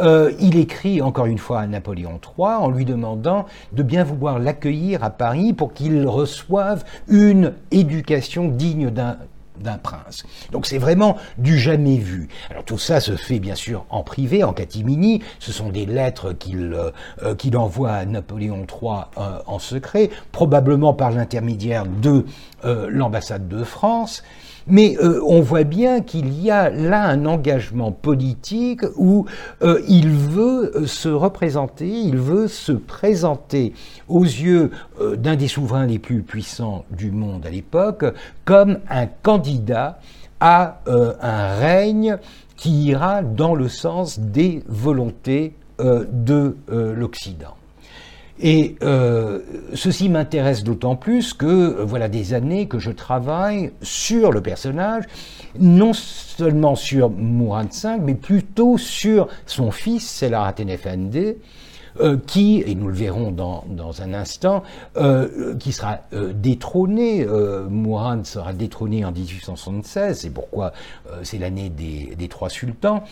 il écrit encore une fois à Napoléon III en lui demandant de bien vouloir l'accueillir à Paris pour qu'il reçoive une éducation digne d'un d'un prince. Donc c'est vraiment du jamais vu. Alors tout ça se fait bien sûr en privé, en catimini. Ce sont des lettres qu'il euh, euh, envoie à Napoléon III euh, en secret, probablement par l'intermédiaire de l'ambassade de France. Mais euh, on voit bien qu'il y a là un engagement politique où euh, il veut euh, se représenter, il veut se présenter aux yeux d'un des souverains les plus puissants du monde à l'époque comme un candidat à un règne qui ira dans le sens des volontés de l'Occident. Et euh, ceci m'intéresse d'autant plus que euh, voilà des années que je travaille sur le personnage, non seulement sur Mourad V, mais plutôt sur son fils, Selahattin Effendi, euh, qui, et nous le verrons dans, dans un instant, euh, qui sera euh, détrôné. Mourad sera détrôné en 1876, c'est pourquoi c'est l'année des, des, trois sultans.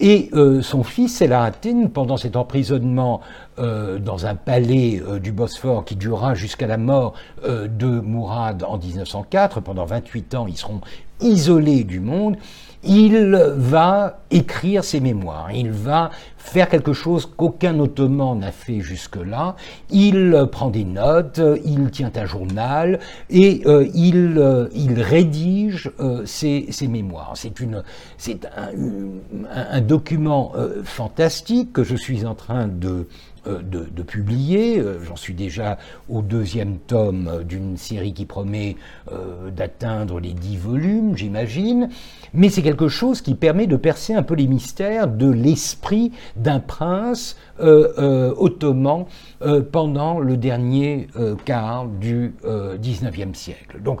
Et son fils, Selahattin, pendant cet emprisonnement euh, dans un palais euh, du Bosphore qui durera jusqu'à la mort euh, de Mourad en 1904. Pendant 28 ans, ils seront isolés du monde. Il va écrire ses mémoires, il va faire quelque chose qu'aucun Ottoman n'a fait jusque-là. Il prend des notes, il tient un journal et il, il, rédige ses, ses, mémoires. C'est, un, document fantastique que je suis en train de euh, publier. Euh, j'en suis déjà au deuxième tome euh, d'une série qui promet d'atteindre les dix volumes, j'imagine. Mais c'est quelque chose qui permet de percer un peu les mystères de l'esprit d'un prince ottoman pendant le dernier quart du XIXe siècle. Donc,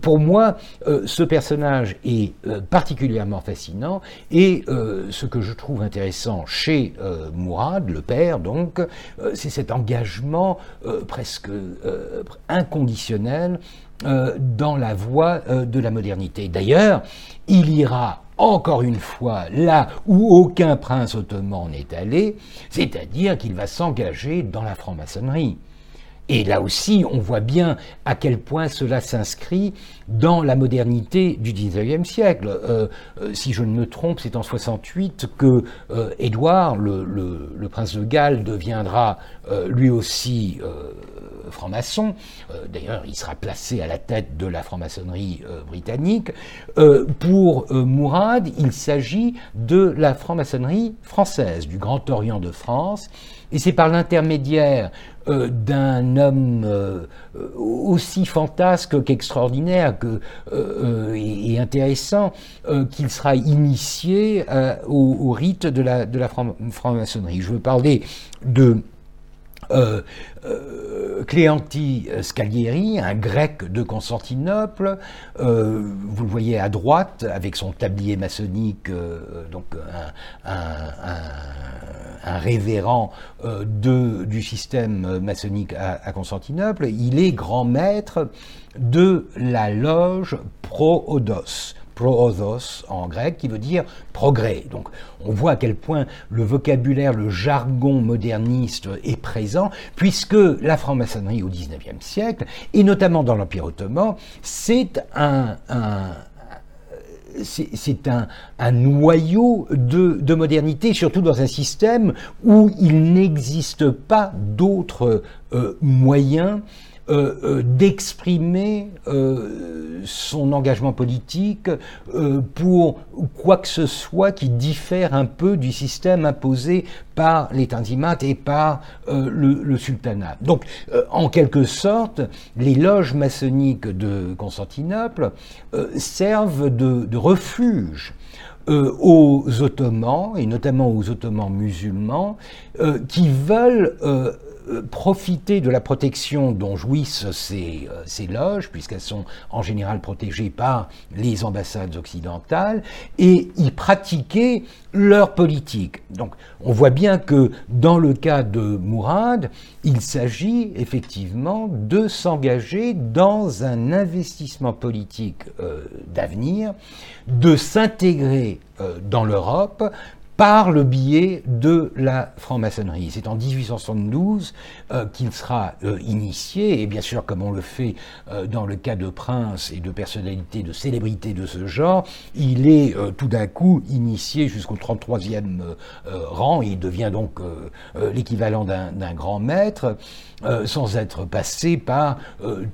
pour moi, ce personnage est particulièrement fascinant et ce que je trouve intéressant chez Mourad, le père, donc, euh, c'est cet engagement euh, presque euh, inconditionnel dans la voie de la modernité. D'ailleurs, il ira encore une fois là où aucun prince ottoman n'est allé, c'est-à-dire qu'il va s'engager dans la franc-maçonnerie. Et là aussi, on voit bien à quel point cela s'inscrit dans la modernité du XIXe siècle. Euh, euh, si je ne me trompe, c'est en 68 que euh, Édouard, le, prince de Galles, deviendra lui aussi franc-maçon. D'ailleurs, il sera placé à la tête de la franc-maçonnerie britannique. pour Mourad, il s'agit de la franc-maçonnerie française, du Grand Orient de France. Et c'est par l'intermédiaire euh, d'un homme euh, aussi fantasque qu'extraordinaire que, euh, et, intéressant qu'il sera initié au, rite de la franc-maçonnerie. Je veux parler de euh, euh, Cléanti Scalieri, un grec de Constantinople, euh, vous le voyez à droite avec son tablier maçonnique, donc un, révérend du système maçonnique à, Constantinople. Il est grand maître de la loge Proodos proodos en grec, qui veut dire progrès. Donc on voit à quel point le vocabulaire, le jargon moderniste est présent, puisque la franc-maçonnerie au XIXe siècle, et notamment dans l'Empire ottoman, c'est un, c'est un, noyau de, modernité, surtout dans un système où il n'existe pas d'autres euh, moyens euh, euh, d'exprimer euh, son engagement politique pour quoi que ce soit qui diffère un peu du système imposé par les Tanzimat et par le, sultanat. Donc, en quelque sorte, les loges maçonniques de Constantinople servent de, refuge aux Ottomans, et notamment aux Ottomans musulmans, qui veulent euh, profiter de la protection dont jouissent ces, euh, ces loges, puisqu'elles sont en général protégées par les ambassades occidentales, et y pratiquer leur politique. Donc on voit bien que dans le cas de Mourad, il s'agit effectivement de s'engager dans un investissement politique euh, d'avenir, de s'intégrer dans l'Europe par le biais de la franc-maçonnerie. C'est en 1872 euh, qu'il sera euh, initié, et bien sûr comme on le fait euh, dans le cas de princes et de personnalités, de célébrités de ce genre, il est tout d'un coup initié jusqu'au 33e rang, il devient donc l'équivalent d'un grand maître. Sans être passé par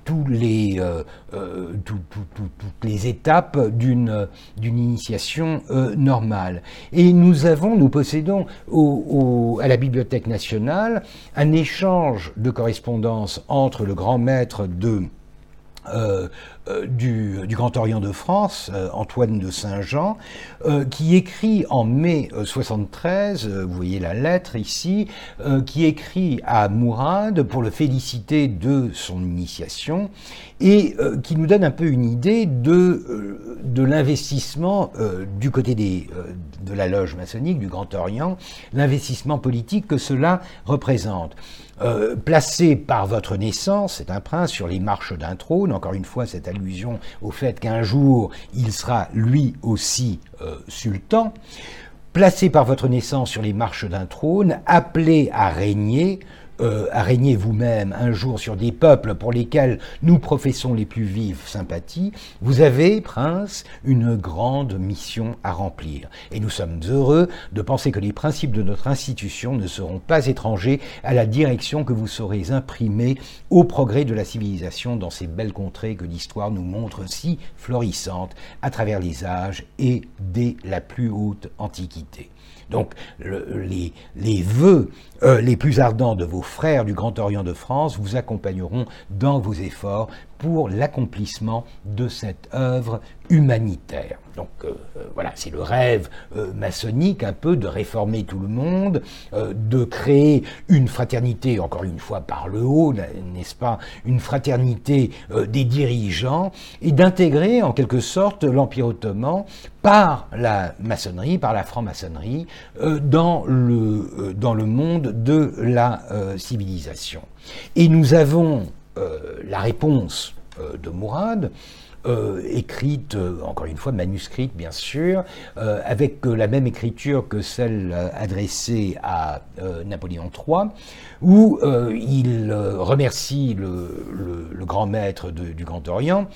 toutes les étapes d'une initiation normale. Nous possédons à la Bibliothèque nationale un échange de correspondance entre le grand maître de euh, euh, du, Grand Orient de France, euh, Antoine de Saint-Jean, qui écrit en mai 73, vous voyez la lettre ici, qui écrit à Mourad pour le féliciter de son initiation et qui nous donne un peu une idée de, l'investissement du côté de la loge maçonnique du Grand Orient, l'investissement politique que cela représente. Euh, placé par votre naissance, c'est un prince, sur les marches d'un trône, encore une fois cette allusion au fait qu'un jour il sera lui aussi euh, sultan, placé par votre naissance sur les marches d'un trône, appelé à régner, euh, à régner vous-même un jour sur des peuples pour lesquels nous professons les plus vives sympathies, vous avez, prince, une grande mission à remplir. Et nous sommes heureux de penser que les principes de notre institution ne seront pas étrangers à la direction que vous saurez imprimer au progrès de la civilisation dans ces belles contrées que l'histoire nous montre si florissantes à travers les âges et dès la plus haute antiquité. Donc les, vœux euh, les plus ardents de vos frères du Grand Orient de France vous accompagneront dans vos efforts pour l'accomplissement de cette œuvre humanitaire. Donc euh, euh, voilà, c'est le rêve maçonnique un peu de réformer tout le monde, de créer une fraternité, encore une fois par le haut, n'est-ce pas, une fraternité des dirigeants, et d'intégrer en quelque sorte l'Empire ottoman par la maçonnerie, par la franc-maçonnerie, dans, le, dans le monde de la euh, civilisation. Et nous avons euh, la réponse euh, de Mourad écrite, encore une fois manuscrite bien sûr, avec la même écriture que celle adressée à Napoléon III, où il remercie le, grand maître du Grand Orient.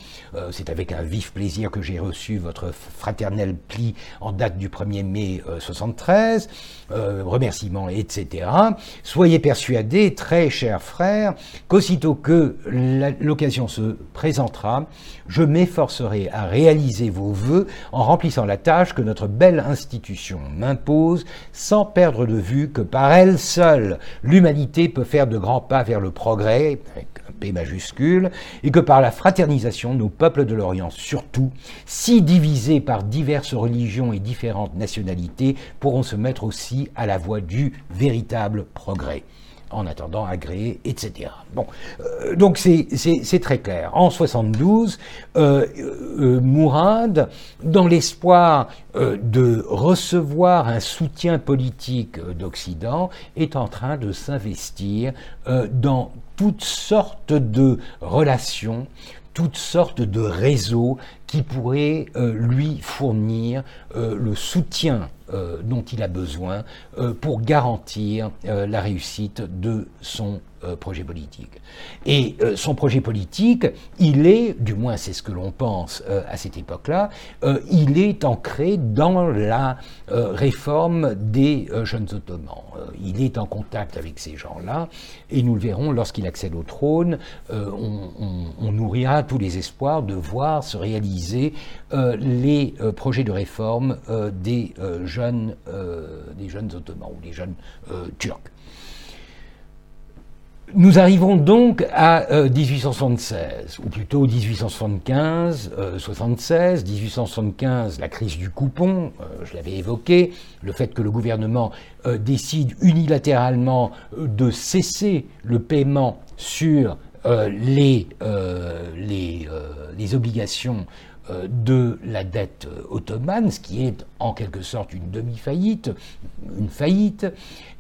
C'est avec un vif plaisir que j'ai reçu votre fraternel pli en date du 1er mai 73, remerciements, etc. Soyez persuadés, très chers frères, qu'aussitôt que l'occasion se présentera, je m'efforcerai à réaliser vos vœux en remplissant la tâche que notre belle institution m'impose, sans perdre de vue que par elle seule, l'humanité peut faire de grands pas vers le progrès, avec un P majuscule, et que par la fraternisation, nos peuples de l'Orient surtout, si divisés par diverses religions et différentes nationalités, pourront se mettre aussi à la voie du véritable progrès en attendant agréé, etc. Bon, euh, donc c'est très clair. En 72, euh, euh, Mourad, dans l'espoir de recevoir un soutien politique d'Occident, est en train de s'investir dans toutes sortes de relations toutes sortes de réseaux qui pourraient lui fournir le soutien euh, dont il a besoin euh, pour garantir euh, la réussite de son projet politique. Et son projet politique, il est, du moins c'est ce que l'on pense à cette époque-là, il est ancré dans la réforme des jeunes ottomans. il est en contact avec ces gens-là, et nous le verrons lorsqu'il accède au trône, on, on, nourrira tous les espoirs de voir se réaliser les projets de réforme des jeunes euh, des jeunes ottomans ou des jeunes euh, turcs. Nous arrivons donc à 1876, euh, ou plutôt 1875, 76, 1875, la crise du coupon, je l'avais évoqué, le fait que le gouvernement décide unilatéralement de cesser le paiement sur les, les, obligations euh, de la dette ottomane, ce qui est en quelque sorte une demi-faillite, une faillite,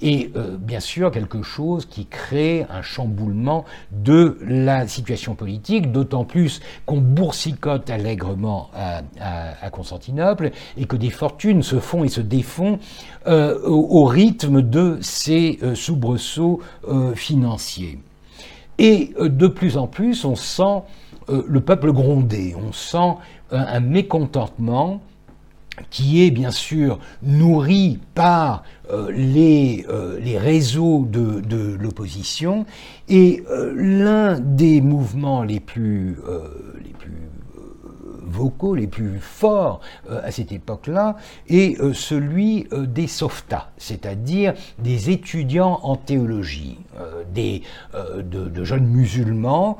et euh, bien sûr quelque chose qui crée un chamboulement de la situation politique, d'autant plus qu'on boursicote allègrement à, Constantinople et que des fortunes se font et se défont euh, au, rythme de ces soubresauts financiers. Et de plus en plus, on sent le peuple gronder, on sent un, mécontentement qui est bien sûr nourri par euh, les, euh, réseaux de, l'opposition. Et euh, l'un des mouvements les plus vocaux, les plus forts à cette époque-là est celui des softas, c'est-à-dire des étudiants en théologie, des, de, jeunes musulmans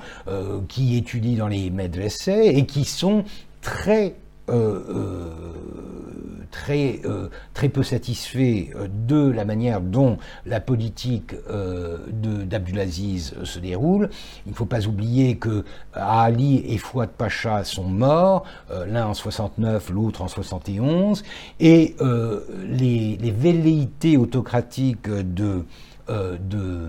qui étudient dans les medresses et qui sont très euh, euh, très, euh, très peu satisfait de la manière dont la politique d'Abdulaziz se déroule. Il ne faut pas oublier que Ali et Fouad Pacha sont morts, l'un en 69, l'autre en 71, et les velléités autocratiques de, de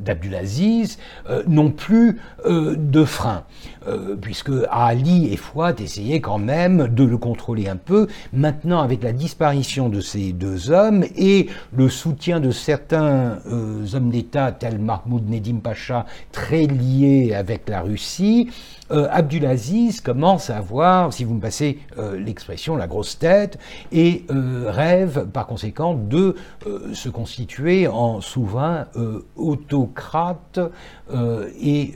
d'Abdulaziz euh, n'ont plus euh, de frein, euh, puisque Ali et Fouad essayaient quand même de le contrôler un peu. Maintenant, avec la disparition de ces deux hommes et le soutien de certains hommes d'État tels Mahmoud Nedim Pacha, très liés avec la Russie, euh, Abdulaziz commence à avoir, si vous me passez euh, l'expression, la grosse tête, et euh, rêve par conséquent de se constituer en souverain autocrate et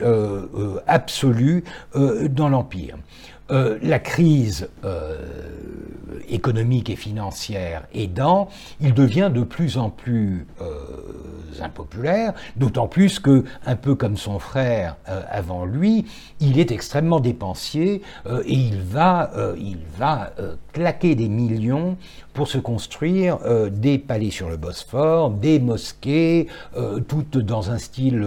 absolu dans l'Empire. La crise économique et financière aidant, il devient de plus en plus impopulaire, d'autant plus que, un peu comme son frère euh, avant lui, il est extrêmement dépensier euh, et il va, euh, il va claquer des millions pour se construire des palais sur le Bosphore, des mosquées, toutes dans un style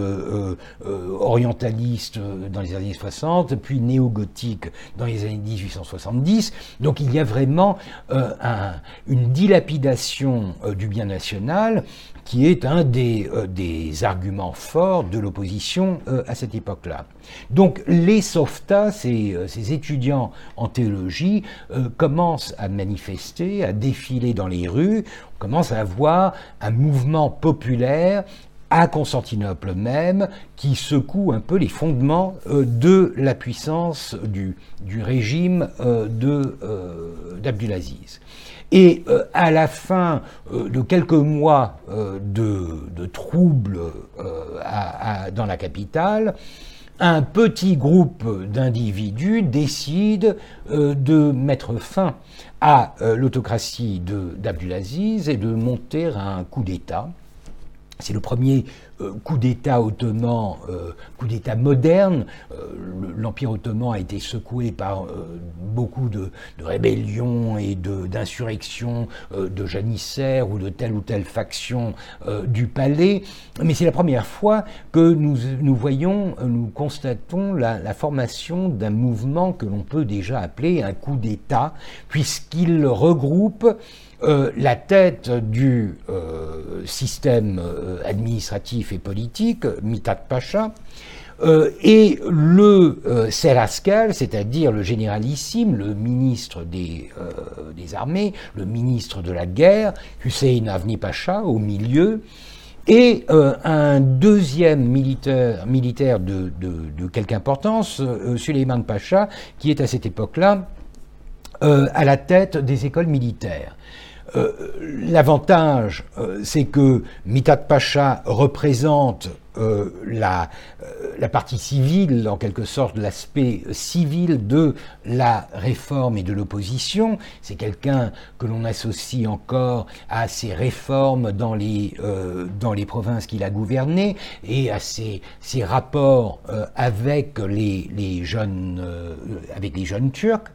orientaliste dans les années 60, puis néo-gothique dans les années 1870. Donc il y a vraiment un, une dilapidation du bien national qui est un des des, arguments forts de l'opposition à cette époque-là. Donc les softas, ces, ces étudiants en théologie, commencent à manifester, à défiler dans les rues, on commence à avoir un mouvement populaire à Constantinople même, qui secoue un peu les fondements euh, de la puissance du, régime euh, euh, d'Abdulaziz. Et à la fin de quelques mois de, de, troubles dans la capitale, un petit groupe d'individus décide de mettre fin à l'autocratie d'Abdulaziz et de monter un coup d'État. C'est le premier euh, coup d'État ottoman, euh, coup d'État moderne. Euh, L'Empire ottoman a été secoué par beaucoup de, rébellions et d'insurrections de, janissaires ou de telle ou telle faction du palais. Mais c'est la première fois que nous, nous voyons, nous constatons la formation d'un mouvement que l'on peut déjà appeler un coup d'État, puisqu'il regroupe euh, la tête du euh, système euh, administratif et politique, Mitat Pacha, et le Serascal, c'est-à-dire le généralissime, le ministre des, armées, le ministre de la guerre, Hussein Avni Pacha, au milieu, et un deuxième militaire, de, de quelque importance, Suleiman Pacha, qui est à cette époque-là à la tête des écoles militaires. Euh, l'avantage, euh, c'est que Mitat Pacha représente euh, la, partie civile, en quelque sorte l'aspect civil de la réforme et de l'opposition. C'est quelqu'un que l'on associe encore à ses réformes dans les, dans les provinces qu'il a gouvernées et à ses, rapports avec, les, les jeunes, avec les jeunes Turcs.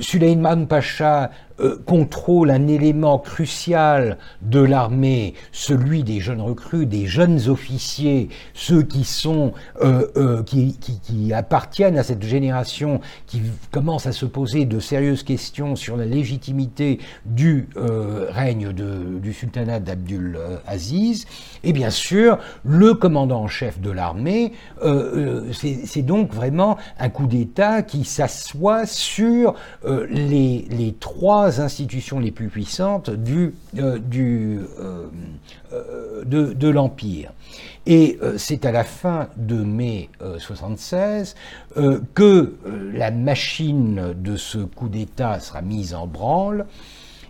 Suleiman Pacha euh, contrôle un élément crucial de l'armée, celui des jeunes recrues, des jeunes officiers, ceux qui sont euh, euh, qui, qui, qui, appartiennent à cette génération qui commence à se poser de sérieuses questions sur la légitimité du règne de, du sultanat d'Abdul Aziz, et bien sûr le commandant en chef de l'armée. C'est donc vraiment un coup d'État qui s'assoit sur les, les trois institutions les plus puissantes du, euh, euh, euh, de, de l'Empire. Et c'est à la fin de mai 76 que la machine de ce coup d'État sera mise en branle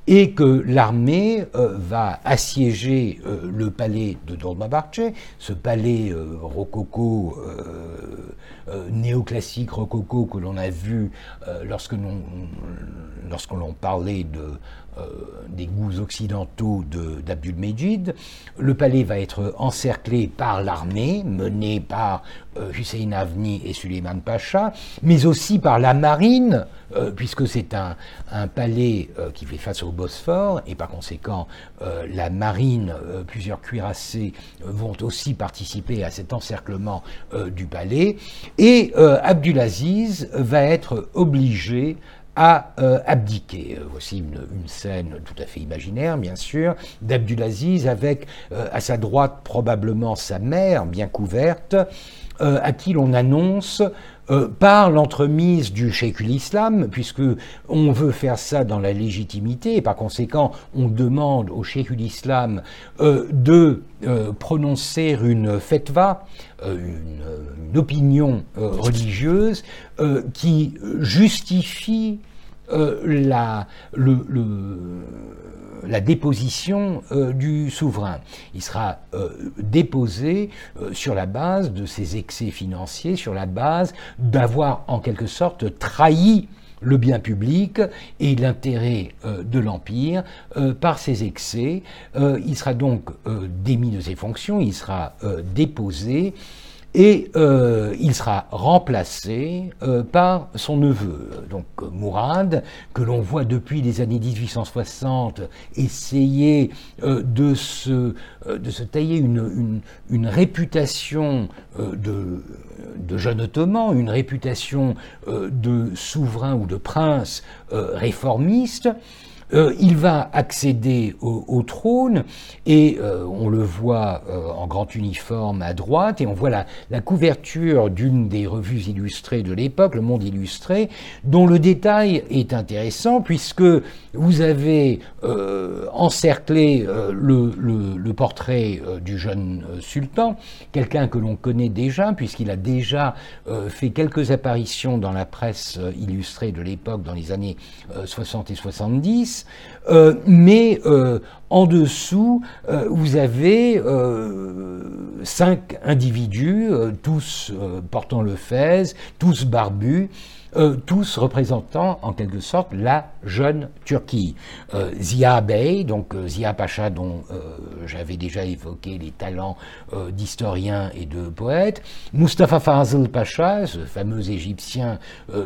et que l'armée va assiéger le palais de Dolmabahce, ce palais rococo euh, néoclassique rococo que l'on a vu euh, lorsque l'on parlait de, euh, des goûts occidentaux d'Abdul Mejid. Le palais va être encerclé par l'armée menée par Hussein Avni et Suleiman Pacha, mais aussi par la marine, puisque c'est un, palais qui fait face au Bosphore, et par conséquent, la marine, plusieurs cuirassés vont aussi participer à cet encerclement du palais. Et euh, Abdulaziz va être obligé à euh, abdiquer. Euh, voici une, scène tout à fait imaginaire, bien sûr, d'Abdulaziz avec à sa droite probablement sa mère, bien couverte, à qui l'on annonce euh, par l'entremise du Sheikhul Islam, puisque on veut faire ça dans la légitimité, et par conséquent, on demande au Islam euh, de euh, prononcer une fetva, une, opinion religieuse qui justifie la, le, la déposition euh, du souverain. Il sera euh, déposé euh, sur la base de ses excès financiers, sur la base d'avoir en quelque sorte trahi le bien public et l'intérêt de l'Empire par ses excès. il sera donc démis de ses fonctions, il sera déposé et euh, il sera remplacé euh, par son neveu, donc Mourad, que l'on voit depuis les années 1860 essayer euh, de, se, de se tailler une, réputation de jeune ottoman, une réputation de souverain ou de prince réformiste. Euh, il va accéder au, trône et euh, on le voit euh, en grand uniforme à droite et on voit la, couverture d'une des revues illustrées de l'époque, Le Monde illustré, dont le détail est intéressant puisque vous avez encerclé le, le, portrait du jeune sultan, quelqu'un que l'on connaît déjà puisqu'il a déjà fait quelques apparitions dans la presse illustrée de l'époque dans les années 60 et 70. Euh, mais euh, en dessous, euh, vous avez cinq individus, tous portant le fez, tous barbus, euh, tous représentant en quelque sorte la jeune Turquie. Euh, Zia Bey, donc euh, Zia Pacha dont j'avais déjà évoqué les talents d'historien et de poète, Mustafa Fazl Pacha, ce fameux Égyptien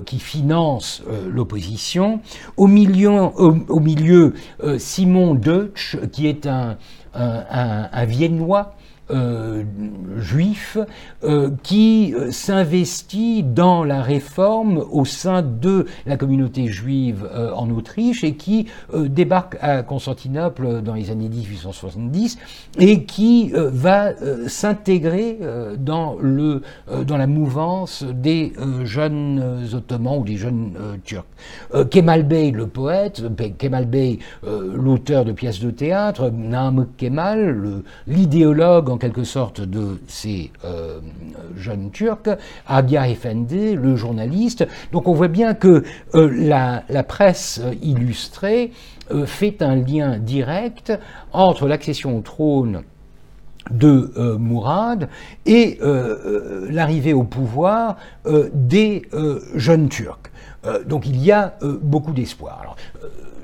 qui finance l'opposition, au milieu, Simon Deutsch, qui est un, un Viennois euh, juif euh, qui euh, s'investit dans la réforme au sein de la communauté juive en Autriche et qui débarque à Constantinople dans les années 1870 et qui va s'intégrer dans, dans la mouvance des jeunes ottomans ou des jeunes turcs. Kemal Bey, le poète, Kemal Bey, l'auteur de pièces de théâtre, Naam Kemal, l'idéologue en quelque sorte de ces euh, jeunes Turcs, Agia Efendi, le journaliste. Donc on voit bien que euh, la, presse illustrée euh, fait un lien direct entre l'accession au trône de Mourad et l'arrivée au pouvoir des jeunes Turcs. donc il y a beaucoup d'espoir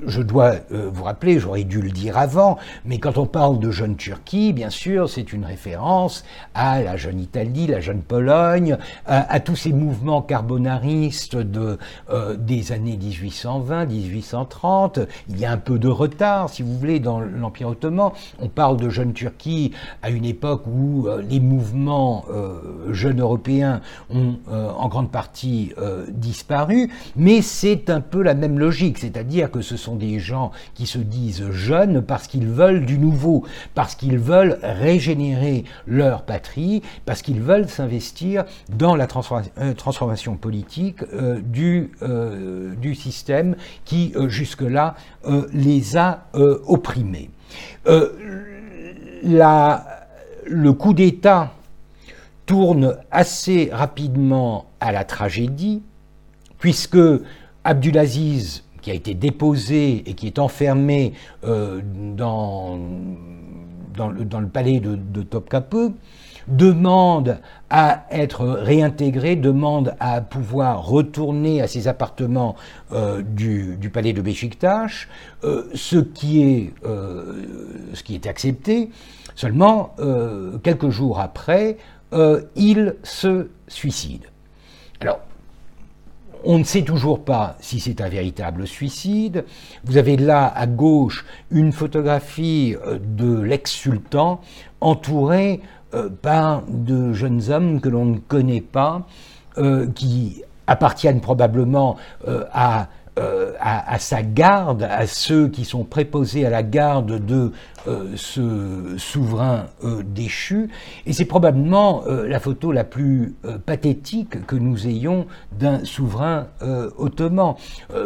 je dois euh, vous rappeler, j'aurais dû le dire avant, mais quand on parle de jeune Turquie, bien sûr, c'est une référence à la jeune Italie, la jeune Pologne, à, tous ces mouvements carbonaristes de, euh, des années 1820, 1830. Il y a un peu de retard, si vous voulez, dans l'Empire ottoman. On parle de jeune Turquie à une époque où euh, les mouvements jeunes européens ont en grande partie disparu, mais c'est un peu la même logique, c'est-à-dire que ce sont des gens qui se disent jeunes parce qu'ils veulent du nouveau, parce qu'ils veulent régénérer leur patrie, parce qu'ils veulent s'investir dans la euh, transformation politique euh, du, euh, du système qui jusque-là les a opprimés. La, le coup d'État tourne assez rapidement à la tragédie, puisque Abdulaziz qui a été déposé et qui est enfermé euh, dans, le, palais de, de Topkapi, demande à être réintégré, demande à pouvoir retourner à ses appartements euh, du, palais de Beşiktaş, euh, ce, qui est, ce qui est accepté. Seulement, quelques jours après, il se suicide. Alors, on ne sait toujours pas si c'est un véritable suicide. Vous avez là à gauche une photographie euh, de l'ex-sultan entouré euh, par de jeunes hommes que l'on ne connaît pas, euh, qui appartiennent probablement à sa garde, à ceux qui sont préposés à la garde de ce souverain euh, déchu. Et c'est probablement la photo la plus pathétique que nous ayons d'un souverain ottoman.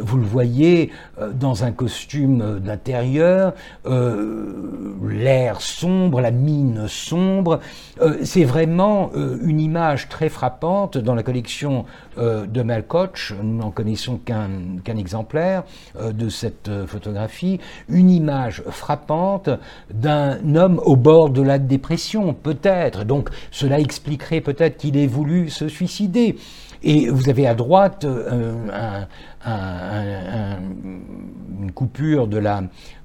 vous le voyez dans un costume d'intérieur, l'air sombre, la mine sombre. c'est vraiment une image très frappante dans la collection de Malkoch. Nous n'en connaissons qu'un exemplaire euh, de cette euh, photographie, une image frappante d'un homme au bord de la dépression, peut-être. Donc cela expliquerait peut-être qu'il ait voulu se suicider. Et vous avez à droite euh, une coupure de la,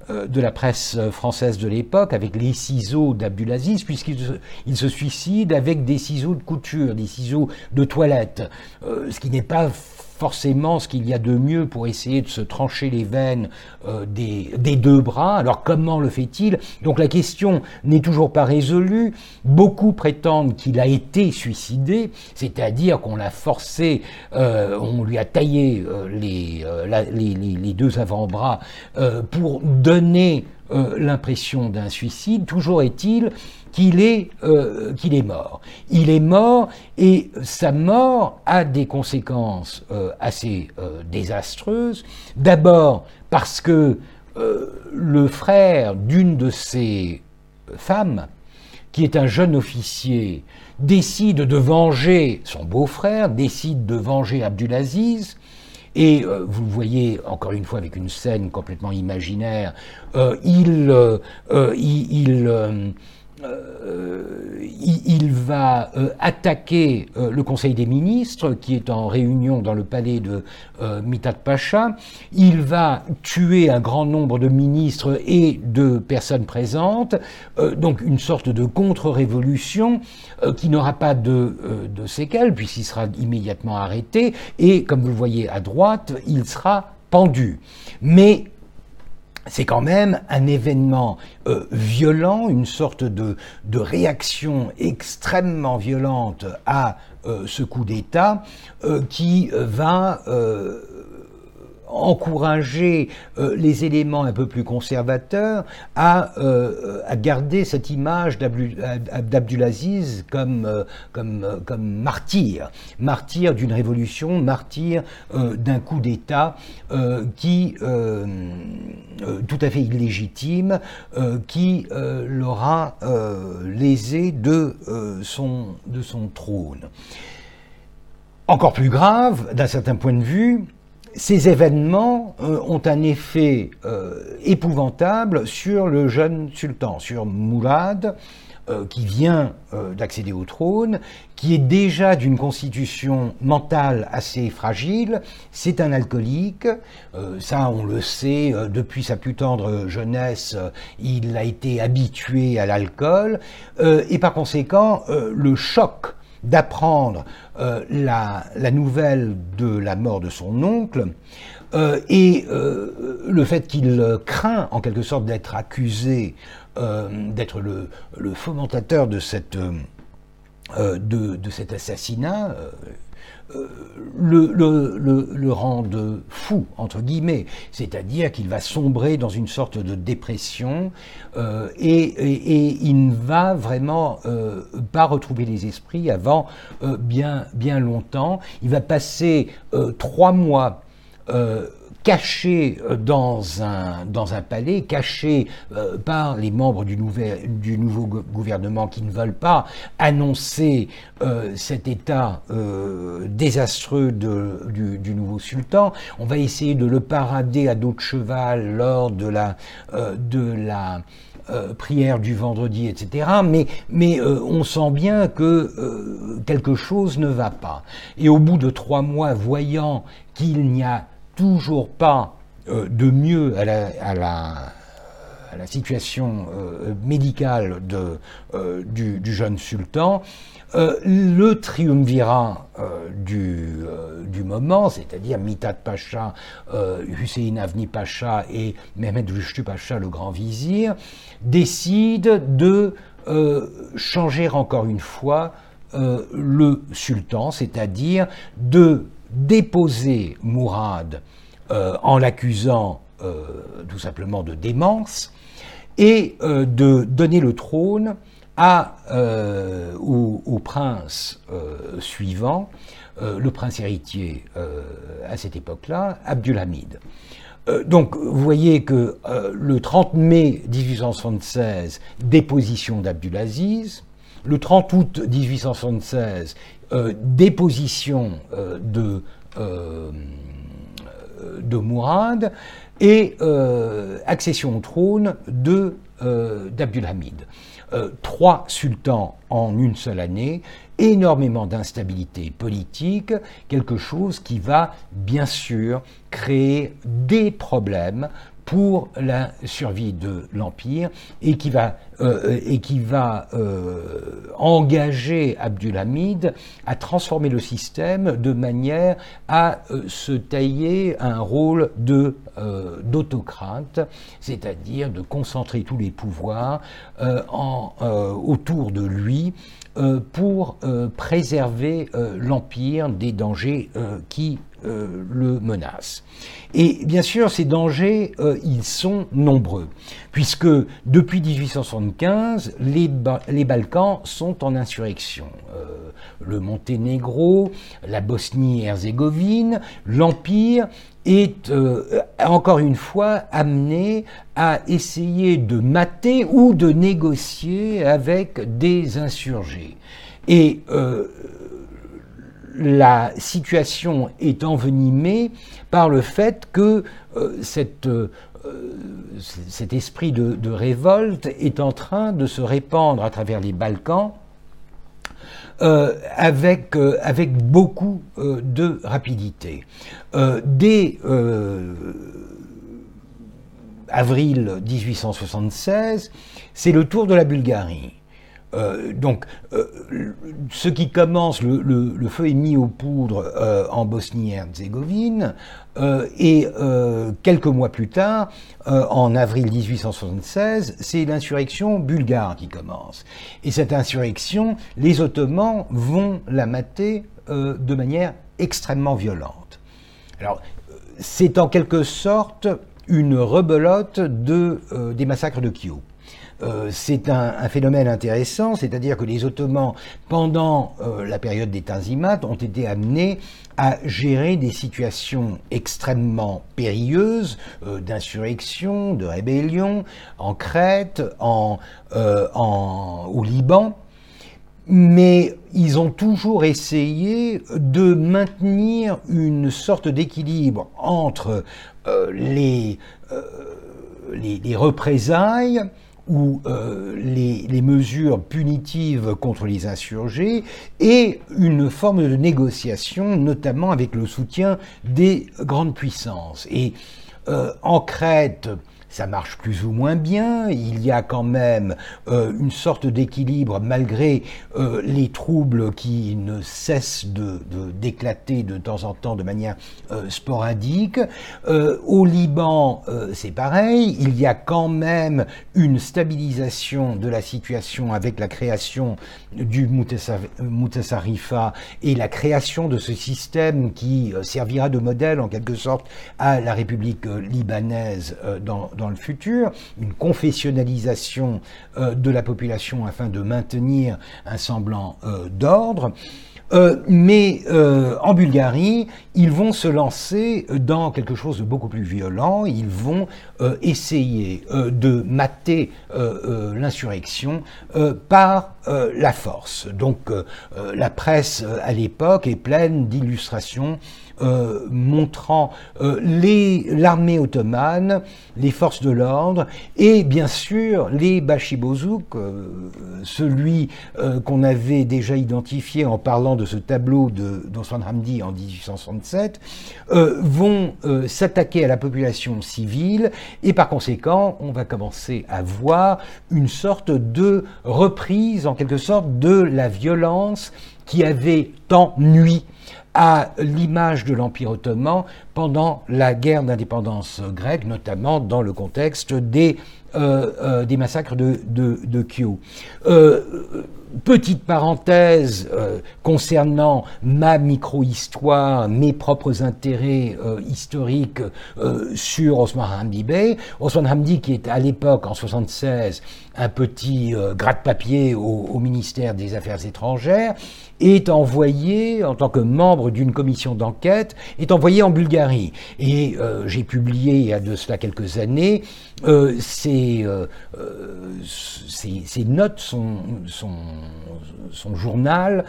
de la presse française de l'époque avec les ciseaux d'Abdulaziz, puisqu'il se, il se suicide avec des ciseaux de couture, des ciseaux de toilette, ce qui n'est pas forcément ce qu'il y a de mieux pour essayer de se trancher les veines euh, des, deux bras. Alors comment le fait-il? Donc la question n'est toujours pas résolue. Beaucoup prétendent qu'il a été suicidé, c'est-à-dire qu'on l'a forcé, euh, on lui a taillé euh, les, les, deux avant-bras pour donner l'impression d'un suicide. Toujours est-il qu'il est, euh, qu'il est mort. Il est mort et sa mort a des conséquences euh, assez euh, désastreuses. D'abord parce que le frère d'une de ses femmes, qui est un jeune officier, décide de venger son beau-frère, décide de venger Abdulaziz, et vous le voyez encore une fois avec une scène complètement imaginaire, il, il euh, il, va euh, attaquer euh, le Conseil des ministres qui est en réunion dans le palais de Mitat Pacha. Il va tuer un grand nombre de ministres et de personnes présentes. donc une sorte de contre-révolution qui n'aura pas de, de séquelles puisqu'il sera immédiatement arrêté. Et comme vous le voyez à droite, il sera pendu. Mais c'est quand même un événement euh, violent, une sorte de, réaction extrêmement violente à euh, ce coup d'État euh, qui va encourager euh, les éléments un peu plus conservateurs à, euh, à garder cette image d'Abdulaziz comme, euh, comme, martyr, martyr d'une révolution, martyr d'un coup d'État qui, tout à fait illégitime, qui l'aura lésé de, son, de son trône. Encore plus grave, d'un certain point de vue, ces événements euh, ont un effet euh, épouvantable sur le jeune sultan, sur Mourad, euh, qui vient d'accéder au trône, qui est déjà d'une constitution mentale assez fragile. C'est un alcoolique, ça on le sait, depuis sa plus tendre jeunesse, il a été habitué à l'alcool, et par conséquent, le choc d'apprendre euh, la, nouvelle de la mort de son oncle euh, et euh, le fait qu'il craint en quelque sorte d'être accusé d'être le, fomentateur de, cet assassinat le, le, le, fou, entre guillemets, c'est-à-dire qu'il va sombrer dans une sorte de dépression euh, et, il ne va vraiment euh, pas retrouver les esprits avant euh, bien, bien longtemps. Il va passer trois mois caché euh, dans un, dans un palais, caché euh, par les membres du, nouvel, du nouveau gouvernement qui ne veulent pas annoncer euh, cet état désastreux de, du, nouveau sultan. On va essayer de le parader à dos de cheval lors de la, de la prière du vendredi, etc. Mais, mais on sent bien que quelque chose ne va pas. Et au bout de trois mois, voyant qu'il n'y a toujours pas euh, de mieux à la, situation euh, médicale euh, du, jeune sultan, le triumvirat du, moment, c'est-à-dire Mitat Pacha, Hussein Avni Pacha et Mehmed Rüştü Pacha, le grand vizir, décide de changer encore une fois le sultan, c'est-à-dire de déposer Mourad euh, en l'accusant euh, tout simplement de démence et euh, de donner le trône à, au, prince suivant, le prince héritier à cette époque-là, Abdulhamid. donc vous voyez que le 30 mai 1876, déposition d'Abdulaziz, le 30 août 1876, euh, déposition euh, de, euh, de Mourad et accession au trône de d'Abdulhamid. trois sultans en une seule année, énormément d'instabilité politique, quelque chose qui va bien sûr créer des problèmes pour la survie de l'Empire et qui va et qui va engager Abdulhamid à transformer le système de manière à se tailler un rôle de d'autocrate, c'est-à-dire de concentrer tous les pouvoirs en, autour de lui pour préserver l'empire des dangers qui le menacent. Et bien sûr, ces dangers, euh, ils sont nombreux, puisque depuis 1875, les, Balkans sont en insurrection. Euh, le Monténégro, la Bosnie-Herzégovine, l'Empire est euh, encore une fois amené à essayer de mater ou de négocier avec des insurgés. Et la situation est envenimée par le fait que euh, euh, cet esprit de, révolte est en train de se répandre à travers les Balkans euh, avec, avec beaucoup de rapidité. dès avril 1876, c'est le tour de la Bulgarie. Euh, donc, euh, ce qui commence, le, feu est mis aux poudres euh, en Bosnie-Herzégovine, et quelques mois plus tard, en avril 1876, c'est l'insurrection bulgare qui commence. Et cette insurrection, les Ottomans vont la mater de manière extrêmement violente. Alors, c'est en quelque sorte une rebelote de, des massacres de Kyo. Euh, c'est un, phénomène intéressant, c'est-à-dire que les Ottomans, pendant euh, la période des Tanzimat, ont été amenés à gérer des situations extrêmement périlleuses euh, d'insurrection, de rébellion en Crète, au Liban. Mais ils ont toujours essayé de maintenir une sorte d'équilibre entre les, représailles ou euh, les, mesures punitives contre les insurgés et une forme de négociation, notamment avec le soutien des grandes puissances. Et euh, en Crète, ça marche plus ou moins bien. Il y a quand même euh, une sorte d'équilibre malgré euh, les troubles qui ne cessent de, d'éclater de, temps en temps de manière euh, sporadique. au Liban, c'est pareil. Il y a quand même une stabilisation de la situation avec la création du Moutassarifa et la création de ce système qui servira de modèle en quelque sorte à la République libanaise dans le futur, une confessionnalisation euh, de la population afin de maintenir un semblant euh, d'ordre. Euh, mais en Bulgarie, ils vont se lancer dans quelque chose de beaucoup plus violent. Ils vont essayer de mater l'insurrection par la force. Donc la presse à l'époque est pleine d'illustrations euh, montrant euh, l'armée ottomane, les forces de l'ordre et bien sûr les Bachibozuk, euh, celui qu'on avait déjà identifié en parlant de ce tableau d'Osman Hamdi en 1867, vont s'attaquer à la population civile et par conséquent on va commencer à voir une sorte de reprise en quelque sorte de la violence qui avait tant nuit à l'image de l'Empire ottoman pendant la guerre d'indépendance grecque, notamment dans le contexte des, euh, euh, massacres de, de. Euh, petite parenthèse concernant ma micro-histoire, mes propres intérêts historiques sur Osman Hamdi Bey. Osman Hamdi, qui est à l'époque, en 76, un petit gratte-papier au, au ministère des Affaires étrangères, est envoyé, en tant que membre d'une commission d'enquête, est envoyé en Bulgarie. Et euh, j'ai publié il y a de cela quelques années euh, ces, euh, notes, son, son, son journal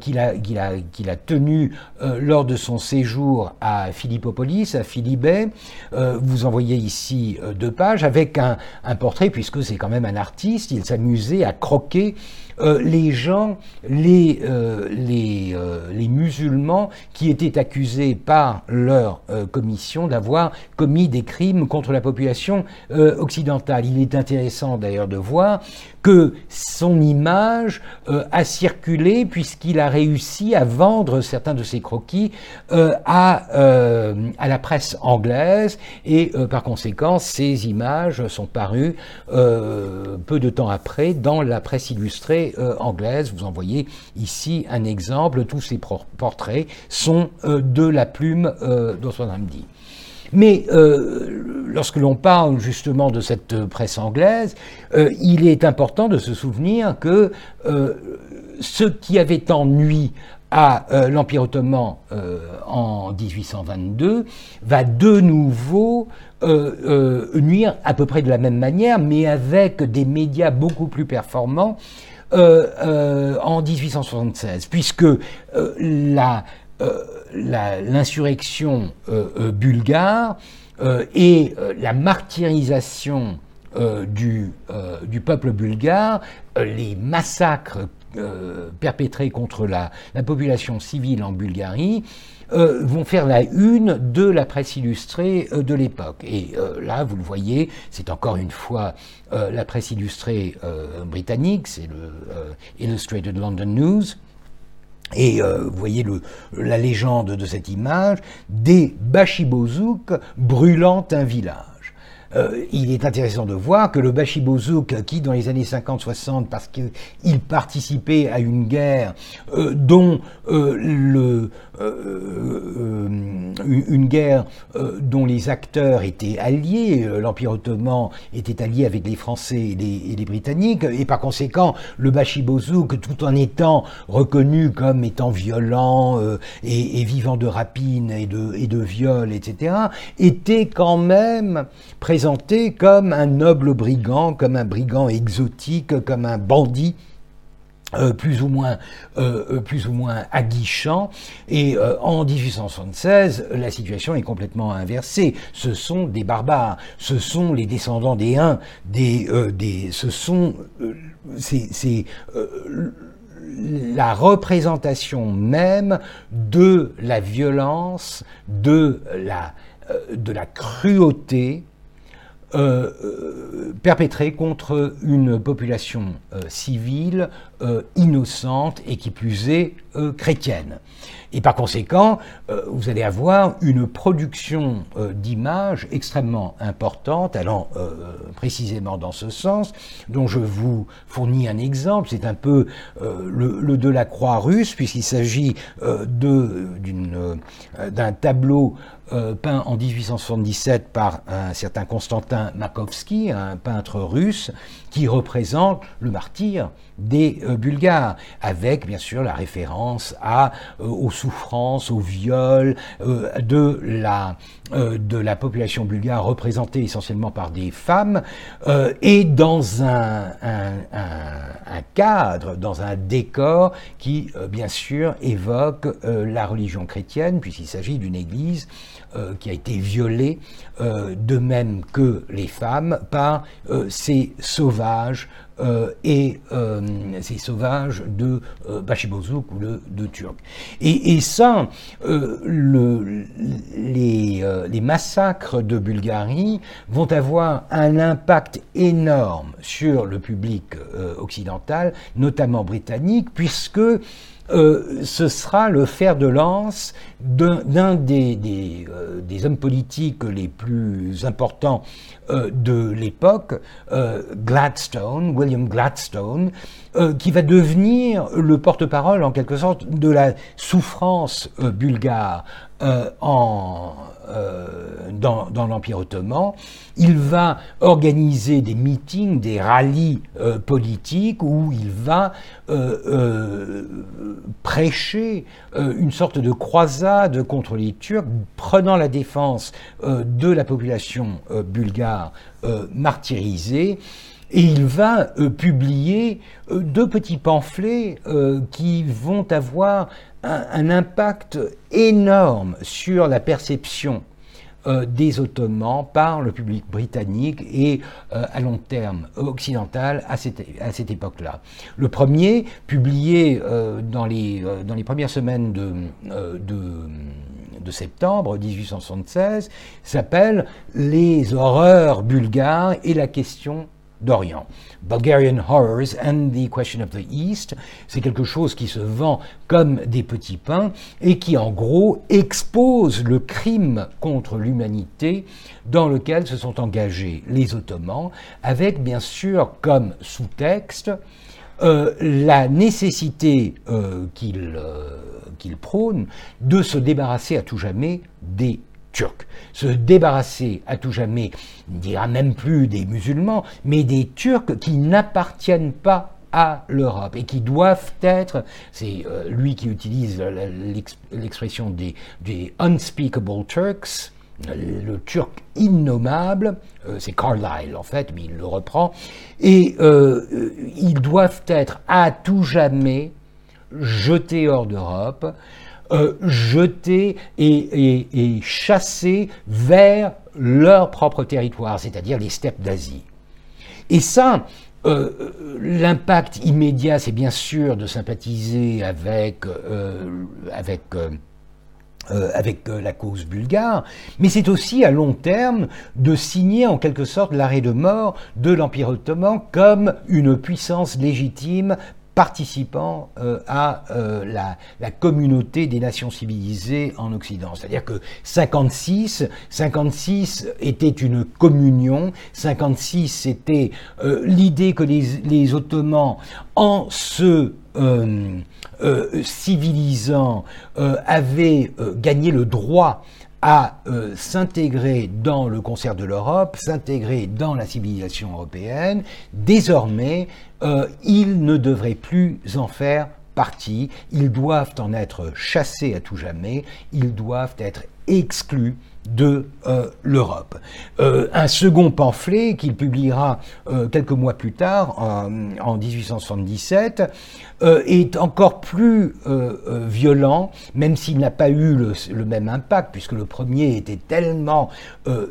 qu'il a, qu'il a, qu'il a, tenu lors de son séjour à Philippopolis, à Philibet. vous envoyez ici deux pages avec un, un portrait, puisque c'est quand même un artiste, il s'amusait à croquer euh, les gens, les, euh, euh, les, musulmans qui étaient accusés par leur commission d'avoir commis des crimes contre la population occidentale. Il est intéressant d'ailleurs de voir que son image a circulé puisqu'il a réussi à vendre certains de ses croquis à, à la presse anglaise et par conséquent ces images sont parues peu de temps après dans la presse illustrée anglaise. Vous en voyez ici un exemple. Tous ces portraits sont euh, de la plume euh, d'Oswald Hamdi. Mais euh, lorsque l'on parle justement de cette presse anglaise, il est important de se souvenir que ce qui avait ennui à l'Empire ottoman en 1822 va de nouveau nuire à peu près de la même manière, mais avec des médias beaucoup plus performants euh, euh, en 1876, puisque euh, la l'insurrection bulgare et la martyrisation du, peuple bulgare, les massacres perpétrés contre la, la, population civile en Bulgarie, euh, vont faire la une de la presse illustrée euh, de l'époque. Et euh, là, vous le voyez, c'est encore une fois la presse illustrée britannique, c'est le Illustrated London News. Et vous voyez la légende de cette image, des Bashibozouks brûlant un village. Euh, il est intéressant de voir que le Bachibozouk, qui dans les années 50-60, parce qu'il participait à une guerre euh, dont euh, le, une guerre dont les acteurs étaient alliés, l'Empire ottoman était allié avec les Français et les, Britanniques, et par conséquent, le Bachibozouk, tout en étant reconnu comme étant violent et, vivant de rapines et de, et de viols, etc., était quand même présent présenté comme un noble brigand, comme un brigand exotique, comme un bandit. Euh, plus ou moins euh, euh, plus ou moins aguichant. Et en 1876 la situation est complètement inversée. Ce sont des barbares. Ce sont les descendants des Huns des, des ce sont c'est la représentation même de la violence de la de la cruauté euh, euh, perpétré contre une population euh, civile innocente et qui plus est chrétienne. Et par conséquent, vous allez avoir une production d'images extrêmement importante, allant précisément dans ce sens, dont je vous fournis un exemple. C'est un peu le, le, de la croix russe, puisqu'il s'agit d'un tableau euh, peint en 1877 par un certain Constantin Makovsky, un peintre russe, représente le martyr des euh, Bulgares, avec bien sûr la référence euh, aux souffrances, aux viols de, la, de la population bulgare représentée essentiellement par des femmes, et dans un, cadre, dans un décor qui bien sûr évoque la religion chrétienne, puisqu'il s'agit d'une église euh, qui a été violée, euh, de même que les femmes, par euh, ces sauvages et ces sauvages de Bachibozuk ou de, Turc. Et, ça, le, les, les, massacres de Bulgarie vont avoir un impact énorme sur le public occidental, notamment britannique, puisque euh, ce sera le fer de lance d'un des, euh, des, hommes politiques les plus importants euh, de l'époque, Gladstone, William Gladstone, qui va devenir le porte-parole en quelque sorte de la souffrance bulgare en euh, dans, l'Empire ottoman. Il va organiser des meetings, des rallyes euh, politiques où il va euh, prêcher une sorte de croisade contre les Turcs, prenant la défense de la population bulgare martyrisée. Et il va publier deux petits pamphlets qui vont avoir un, impact énorme sur la perception euh, des Ottomans par le public britannique et euh, à long terme occidental à cette, à cette époque-là. Le premier, publié euh, dans, les, dans les premières semaines de, de de septembre 1876 s'appelle Les horreurs bulgares et la question d'Orient. Bulgarian Horrors and the Question of the East, c'est quelque chose qui se vend comme des petits pains et qui en gros expose le crime contre l'humanité dans lequel se sont engagés les Ottomans, avec bien sûr comme sous-texte euh, la nécessité euh, euh, qu'il prône de se débarrasser à tout jamais des Se débarrasser à tout jamais, ne dira même plus des musulmans, mais des Turcs qui n'appartiennent pas à l'Europe et qui doivent être, c'est lui qui utilise l'expression des, unspeakable Turks, le turc innommable, euh, c'est Carlyle en fait, mais il le reprend, et euh, euh, ils doivent être à tout jamais jetés hors d'Europe, jetés et, chassés vers leur propre territoire, c'est-à-dire les steppes d'Asie. Et ça, l'impact immédiat, c'est bien sûr de sympathiser avec, avec euh, avec euh, la cause bulgare, mais c'est aussi à long terme de signer en quelque sorte l'arrêt de mort de l'Empire ottoman comme une puissance légitime participant euh, à la, communauté des nations civilisées en Occident. C'est-à-dire que 56, 56 était une communion, 56 c'était l'idée que les, Ottomans, en se euh, civilisant euh, euh, gagné le droit à s'intégrer dans le concert de l'Europe, s'intégrer dans la civilisation européenne, désormais, ils ne devraient plus en faire partie, ils doivent en être chassés à tout jamais, ils doivent être exclus de euh, l'Europe. Euh, un second pamphlet qu'il publiera euh, quelques mois plus tard, en, 1877, est encore plus violent, même s'il n'a pas eu le, même impact, puisque le premier était tellement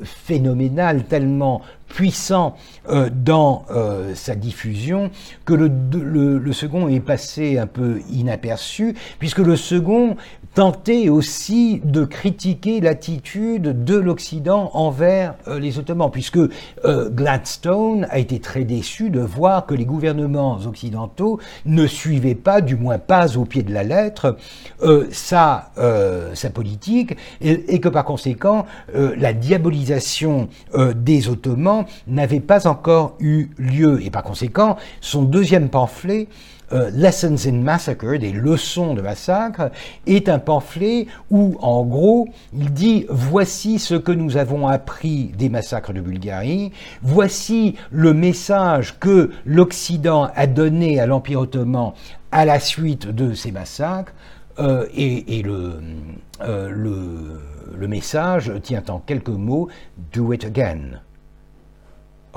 phénoménal, tellement puissant euh, dans euh, sa diffusion que le, second est passé un peu inaperçu, puisque le second tentait aussi de critiquer l'attitude de l'Occident envers euh, les Ottomans, puisque Gladstone a été très déçu de voir que les gouvernements occidentaux ne suivaient pas, du moins pas au pied de la lettre, sa, sa politique, et, et, que par conséquent, la diabolisation des Ottomans n'avait pas encore eu lieu. Et par conséquent, son deuxième pamphlet, euh, Lessons in Massacre, des leçons de massacre, est un pamphlet où, en gros, il dit voici ce que nous avons appris des massacres de Bulgarie, voici le message que l'Occident a donné à l'Empire ottoman à la suite de ces massacres, euh, et, le, euh, le, le message tient en quelques mots Do it again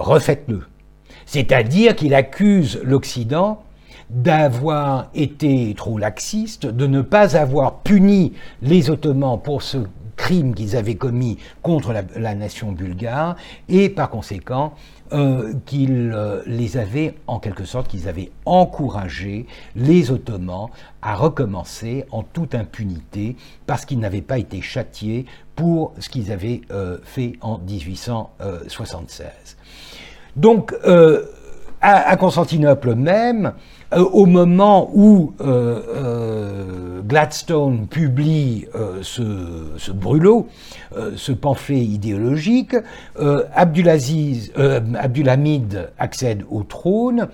refaites-le. C'est-à-dire qu'il accuse l'Occident d'avoir été trop laxiste, de ne pas avoir puni les Ottomans pour ce crime qu'ils avaient commis contre la, nation bulgare, et par conséquent euh, qu'ils euh, les avaient, en quelque sorte, qu'ils avaient encouragé les Ottomans à recommencer en toute impunité parce qu'ils n'avaient pas été châtiés pour ce qu'ils avaient euh, fait en 1876. Donc, à, Constantinople même, euh, au moment où euh, Gladstone publie ce, ce, brûlot, ce pamphlet idéologique, Abdulaziz, Abdulhamid accède au trône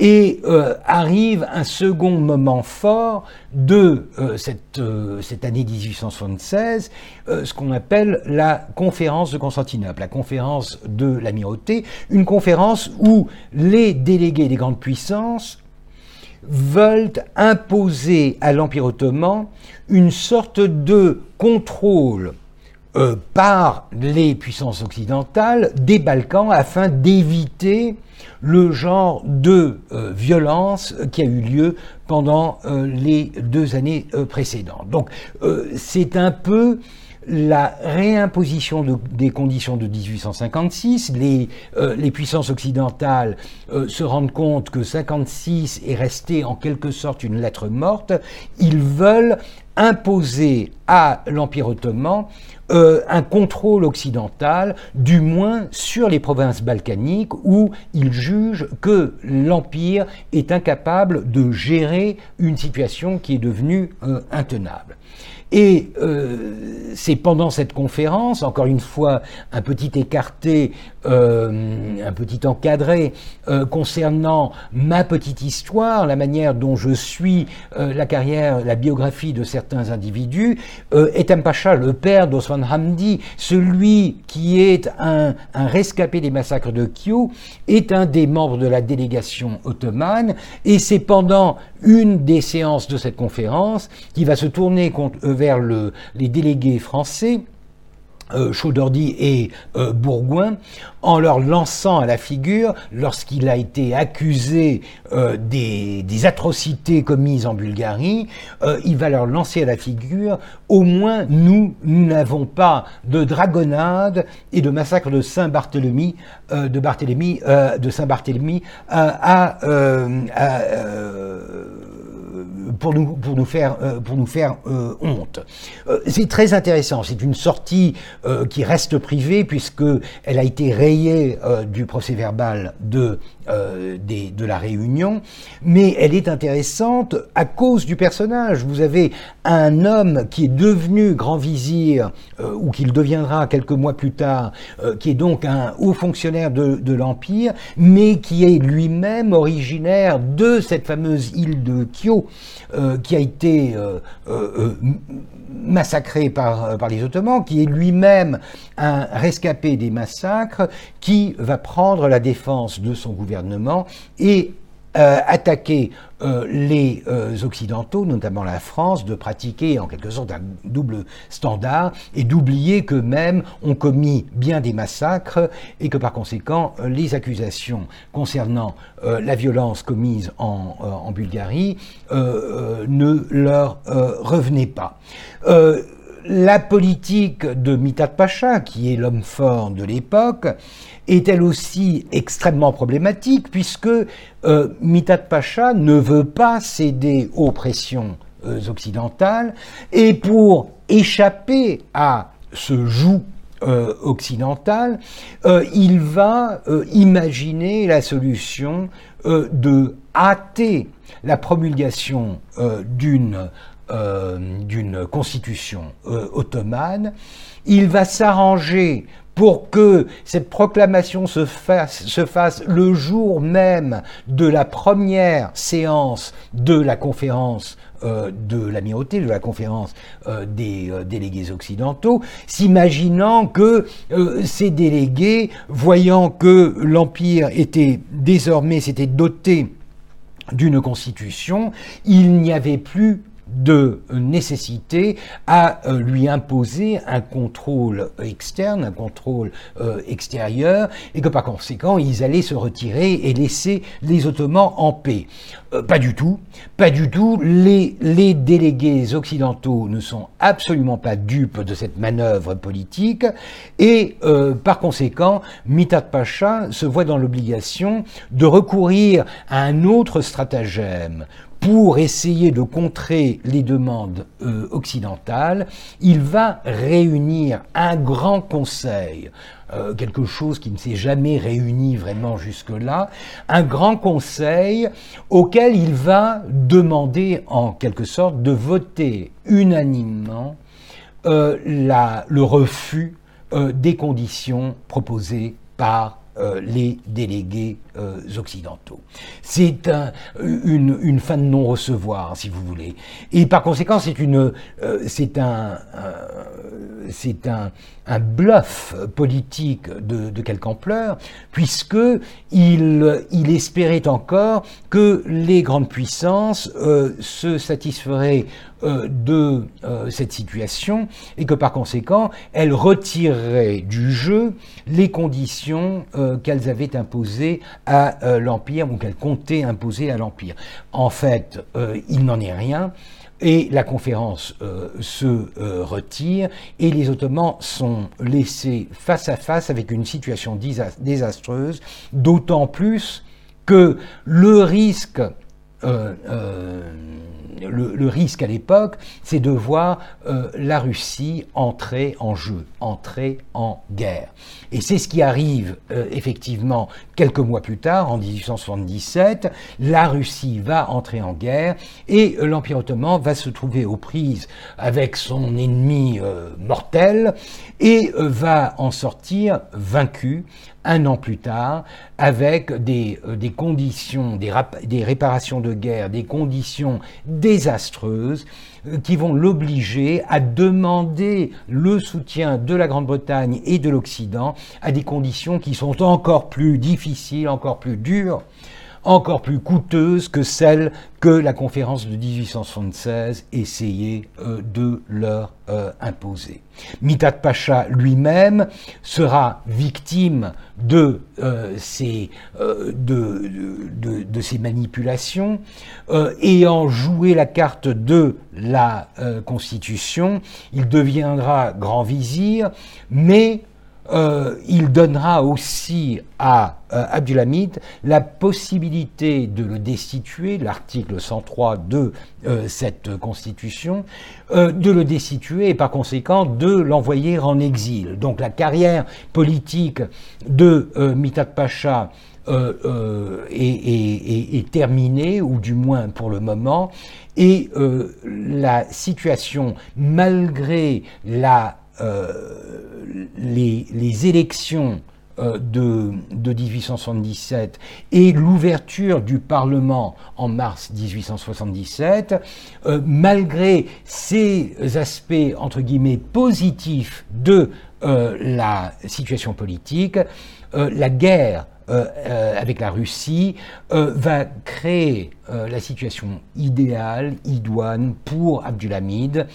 et euh, arrive un second moment fort de euh, cette, euh, cette, année 1876, ce qu'on appelle la conférence de Constantinople, la conférence de l'amirauté, une conférence où les délégués des grandes puissances veulent imposer à l'Empire ottoman une sorte de contrôle par les puissances occidentales des Balkans afin d'éviter le genre de euh, violence qui a eu lieu pendant euh, les deux années euh, précédentes. Donc c'est un peu la réimposition des conditions de 1856. Les, les puissances occidentales se rendent compte que 56 est resté en quelque sorte une lettre morte. Ils veulent imposer à l'Empire ottoman euh, un contrôle occidental, du moins sur les provinces balkaniques, où ils jugent que l'Empire est incapable de gérer une situation qui est devenue euh, intenable. Et euh, c'est pendant cette conférence, encore une fois, un petit écarté, euh, un petit encadré euh, concernant ma petite histoire, la manière dont je suis la carrière, la biographie de certains individus. Etem Pacha, le père d'Osman Hamdi, celui qui est un, un rescapé des massacres de Kyo, est un des membres de la délégation ottomane. Et c'est pendant une des séances de cette conférence qui va se tourner contre, vers le, les délégués français euh, Chaudordy et euh, Bourgoin, en leur lançant à la figure, lorsqu'il a été accusé euh, des, atrocités commises en Bulgarie, euh, il va leur lancer à la figure, au moins nous, n'avons pas de dragonnade et de massacre de Saint-Barthélemy, euh, de Barthélemy, de Saint-Barthélemy à pour nous, pour nous faire, euh, pour nous faire euh, honte. Euh, c'est très intéressant. C'est une sortie qui reste privée puisque elle a été rayée du procès verbal de des, de la réunion, mais elle est intéressante à cause du personnage. Vous avez un homme qui est devenu grand vizir, ou qu'il deviendra quelques mois plus tard, qui est donc un haut fonctionnaire de, de l'Empire, mais qui est lui-même originaire de cette fameuse île de Kyo, euh, qui a été euh, euh, massacré par, les Ottomans, qui est lui-même un rescapé des massacres, qui va prendre la défense de son gouvernement et attaquer euh, les euh, Occidentaux, notamment la France, de pratiquer en quelque sorte un double standard et d'oublier qu'eux-mêmes ont commis bien des massacres et que par conséquent les accusations concernant la violence commise en, Bulgarie ne leur revenaient pas. La politique de Mitat Pacha, qui est l'homme fort de l'époque, est elle aussi extrêmement problématique puisque euh, Mitat Pacha ne veut pas céder aux pressions euh, occidentales et pour échapper à ce joug euh, occidental, il va imaginer la solution de hâter la promulgation d'une constitution ottomane. Il va s'arranger pour que cette proclamation se fasse, se fasse, le jour même de la première séance de la conférence euh, de l'amirauté, de la conférence euh, des euh, délégués occidentaux, s'imaginant que ces délégués, voyant que l'Empire était désormais, s'était doté d'une constitution, il n'y avait plus de nécessité à euh, lui imposer un contrôle externe, un contrôle euh, extérieur, et que par conséquent, ils allaient se retirer et laisser les Ottomans en paix. Euh, pas du tout, pas du tout. Les, les délégués occidentaux ne sont absolument pas dupes de cette manœuvre politique, et par conséquent, Mitat Pacha se voit dans l'obligation de recourir à un autre stratagème pour essayer de contrer les demandes euh, occidentales, il va réunir un grand conseil, euh, quelque chose qui ne s'est jamais réuni vraiment jusque-là, un grand conseil auquel il va demander en quelque sorte de voter unanimement euh, le refus des conditions proposées par euh, les délégués euh, occidentaux. C'est un, une, fin de non-recevoir, si vous voulez. Et par conséquent, c'est euh, un, un, bluff politique de, quelque ampleur, puisque il, espérait encore que les grandes puissances se satisferaient de cette situation et que par conséquent, elles retireraient du jeu les conditions euh, qu'elles avaient imposées à euh, l'Empire ou qu'elles comptaient imposer à l'Empire. En fait, euh, il n'en est rien. Et la conférence se retire et les Ottomans sont laissés face à face avec une situation désastreuse, d'autant plus que le risque le, risque à l'époque, c'est de voir euh, la Russie entrer en jeu, entrer en guerre. Et c'est ce qui arrive euh, effectivement quelques mois plus tard, en 1877. La Russie va entrer en guerre et euh, l'Empire ottoman va se trouver aux prises avec son ennemi mortel et va en sortir vaincu un an plus tard, avec des, des conditions, des, des, réparations de guerre, des conditions désastreuses euh, qui vont l'obliger à demander le soutien de la Grande-Bretagne et de l'Occident à des conditions qui sont encore plus difficiles, encore plus dures encore plus coûteuse que celle que la conférence de 1876 essayait euh, de leur euh, imposer. Mitat Pacha lui-même sera victime de, euh, ces, de, de, ces, manipulations, ayant joué la carte de la Constitution, il deviendra grand vizir, mais euh, il donnera aussi à euh, Abdulhamid la possibilité de le destituer, l'article 103 de euh, cette constitution, de le destituer et par conséquent de l'envoyer en exil. Donc la carrière politique de Mitat Pacha est, terminée, ou du moins pour le moment, et la situation, malgré la euh, les, élections euh, de, 1877 et l'ouverture du Parlement en mars 1877, euh, malgré ces aspects entre guillemets positifs de la situation politique, la guerre avec la Russie euh, va créer la situation idéale, idoine pour Abdulhamid,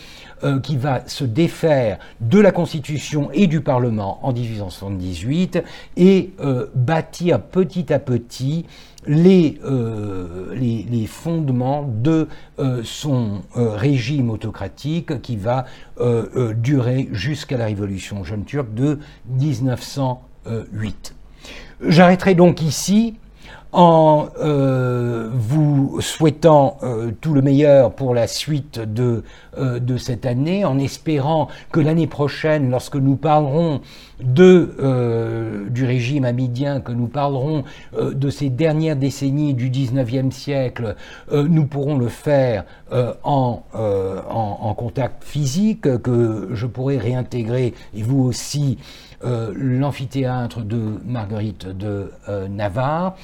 qui va se défaire de la Constitution et du Parlement en 1878 et bâtir petit à petit les, les, fondements de son régime autocratique qui va durer jusqu'à la révolution jeune turque de 1908. J'arrêterai donc ici en euh, vous souhaitant euh, tout le meilleur pour la suite de, euh, de cette année, en espérant que l'année prochaine, lorsque nous parlerons de, du régime amidien, que nous parlerons de ces dernières décennies du 19e siècle, nous pourrons le faire en, en, en, contact physique, que je pourrai réintégrer, et vous aussi, l'amphithéâtre de Marguerite de Navarre.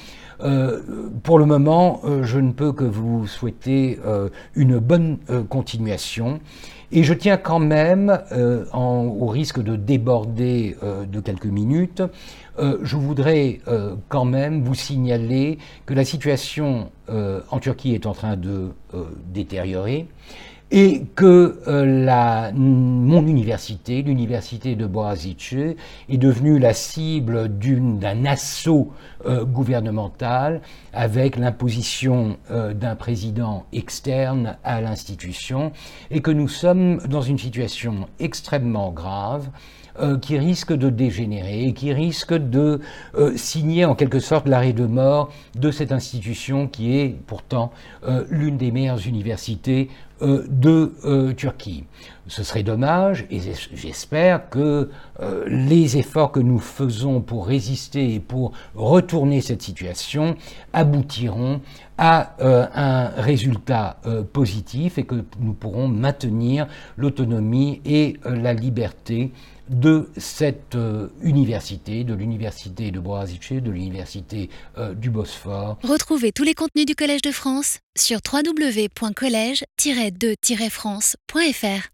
Euh, pour le moment, euh, je ne peux que vous souhaiter euh, une bonne continuation. Et je tiens quand même, au risque de déborder de quelques minutes, je voudrais quand même vous signaler que la situation en Turquie est en train de détériorer et que euh, la, mon université, l'université de Boğaziçi, est devenue la cible d'un assaut euh, gouvernemental avec l'imposition euh, d'un président externe à l'institution et que nous sommes dans une situation extrêmement grave euh, qui risque de dégénérer et qui risque de euh, signer en quelque sorte l'arrêt de mort de cette institution qui est pourtant euh, l'une des meilleures universités de Turquie. Ce serait dommage et j'espère que les efforts que nous faisons pour résister et pour retourner cette situation aboutiront à un résultat positif et que nous pourrons maintenir l'autonomie et la liberté de cette euh, université, de l'université de Boğaziçi, de l'université euh, du Bosphore. Retrouvez tous les contenus du Collège de France sur www.colège-2-france.fr.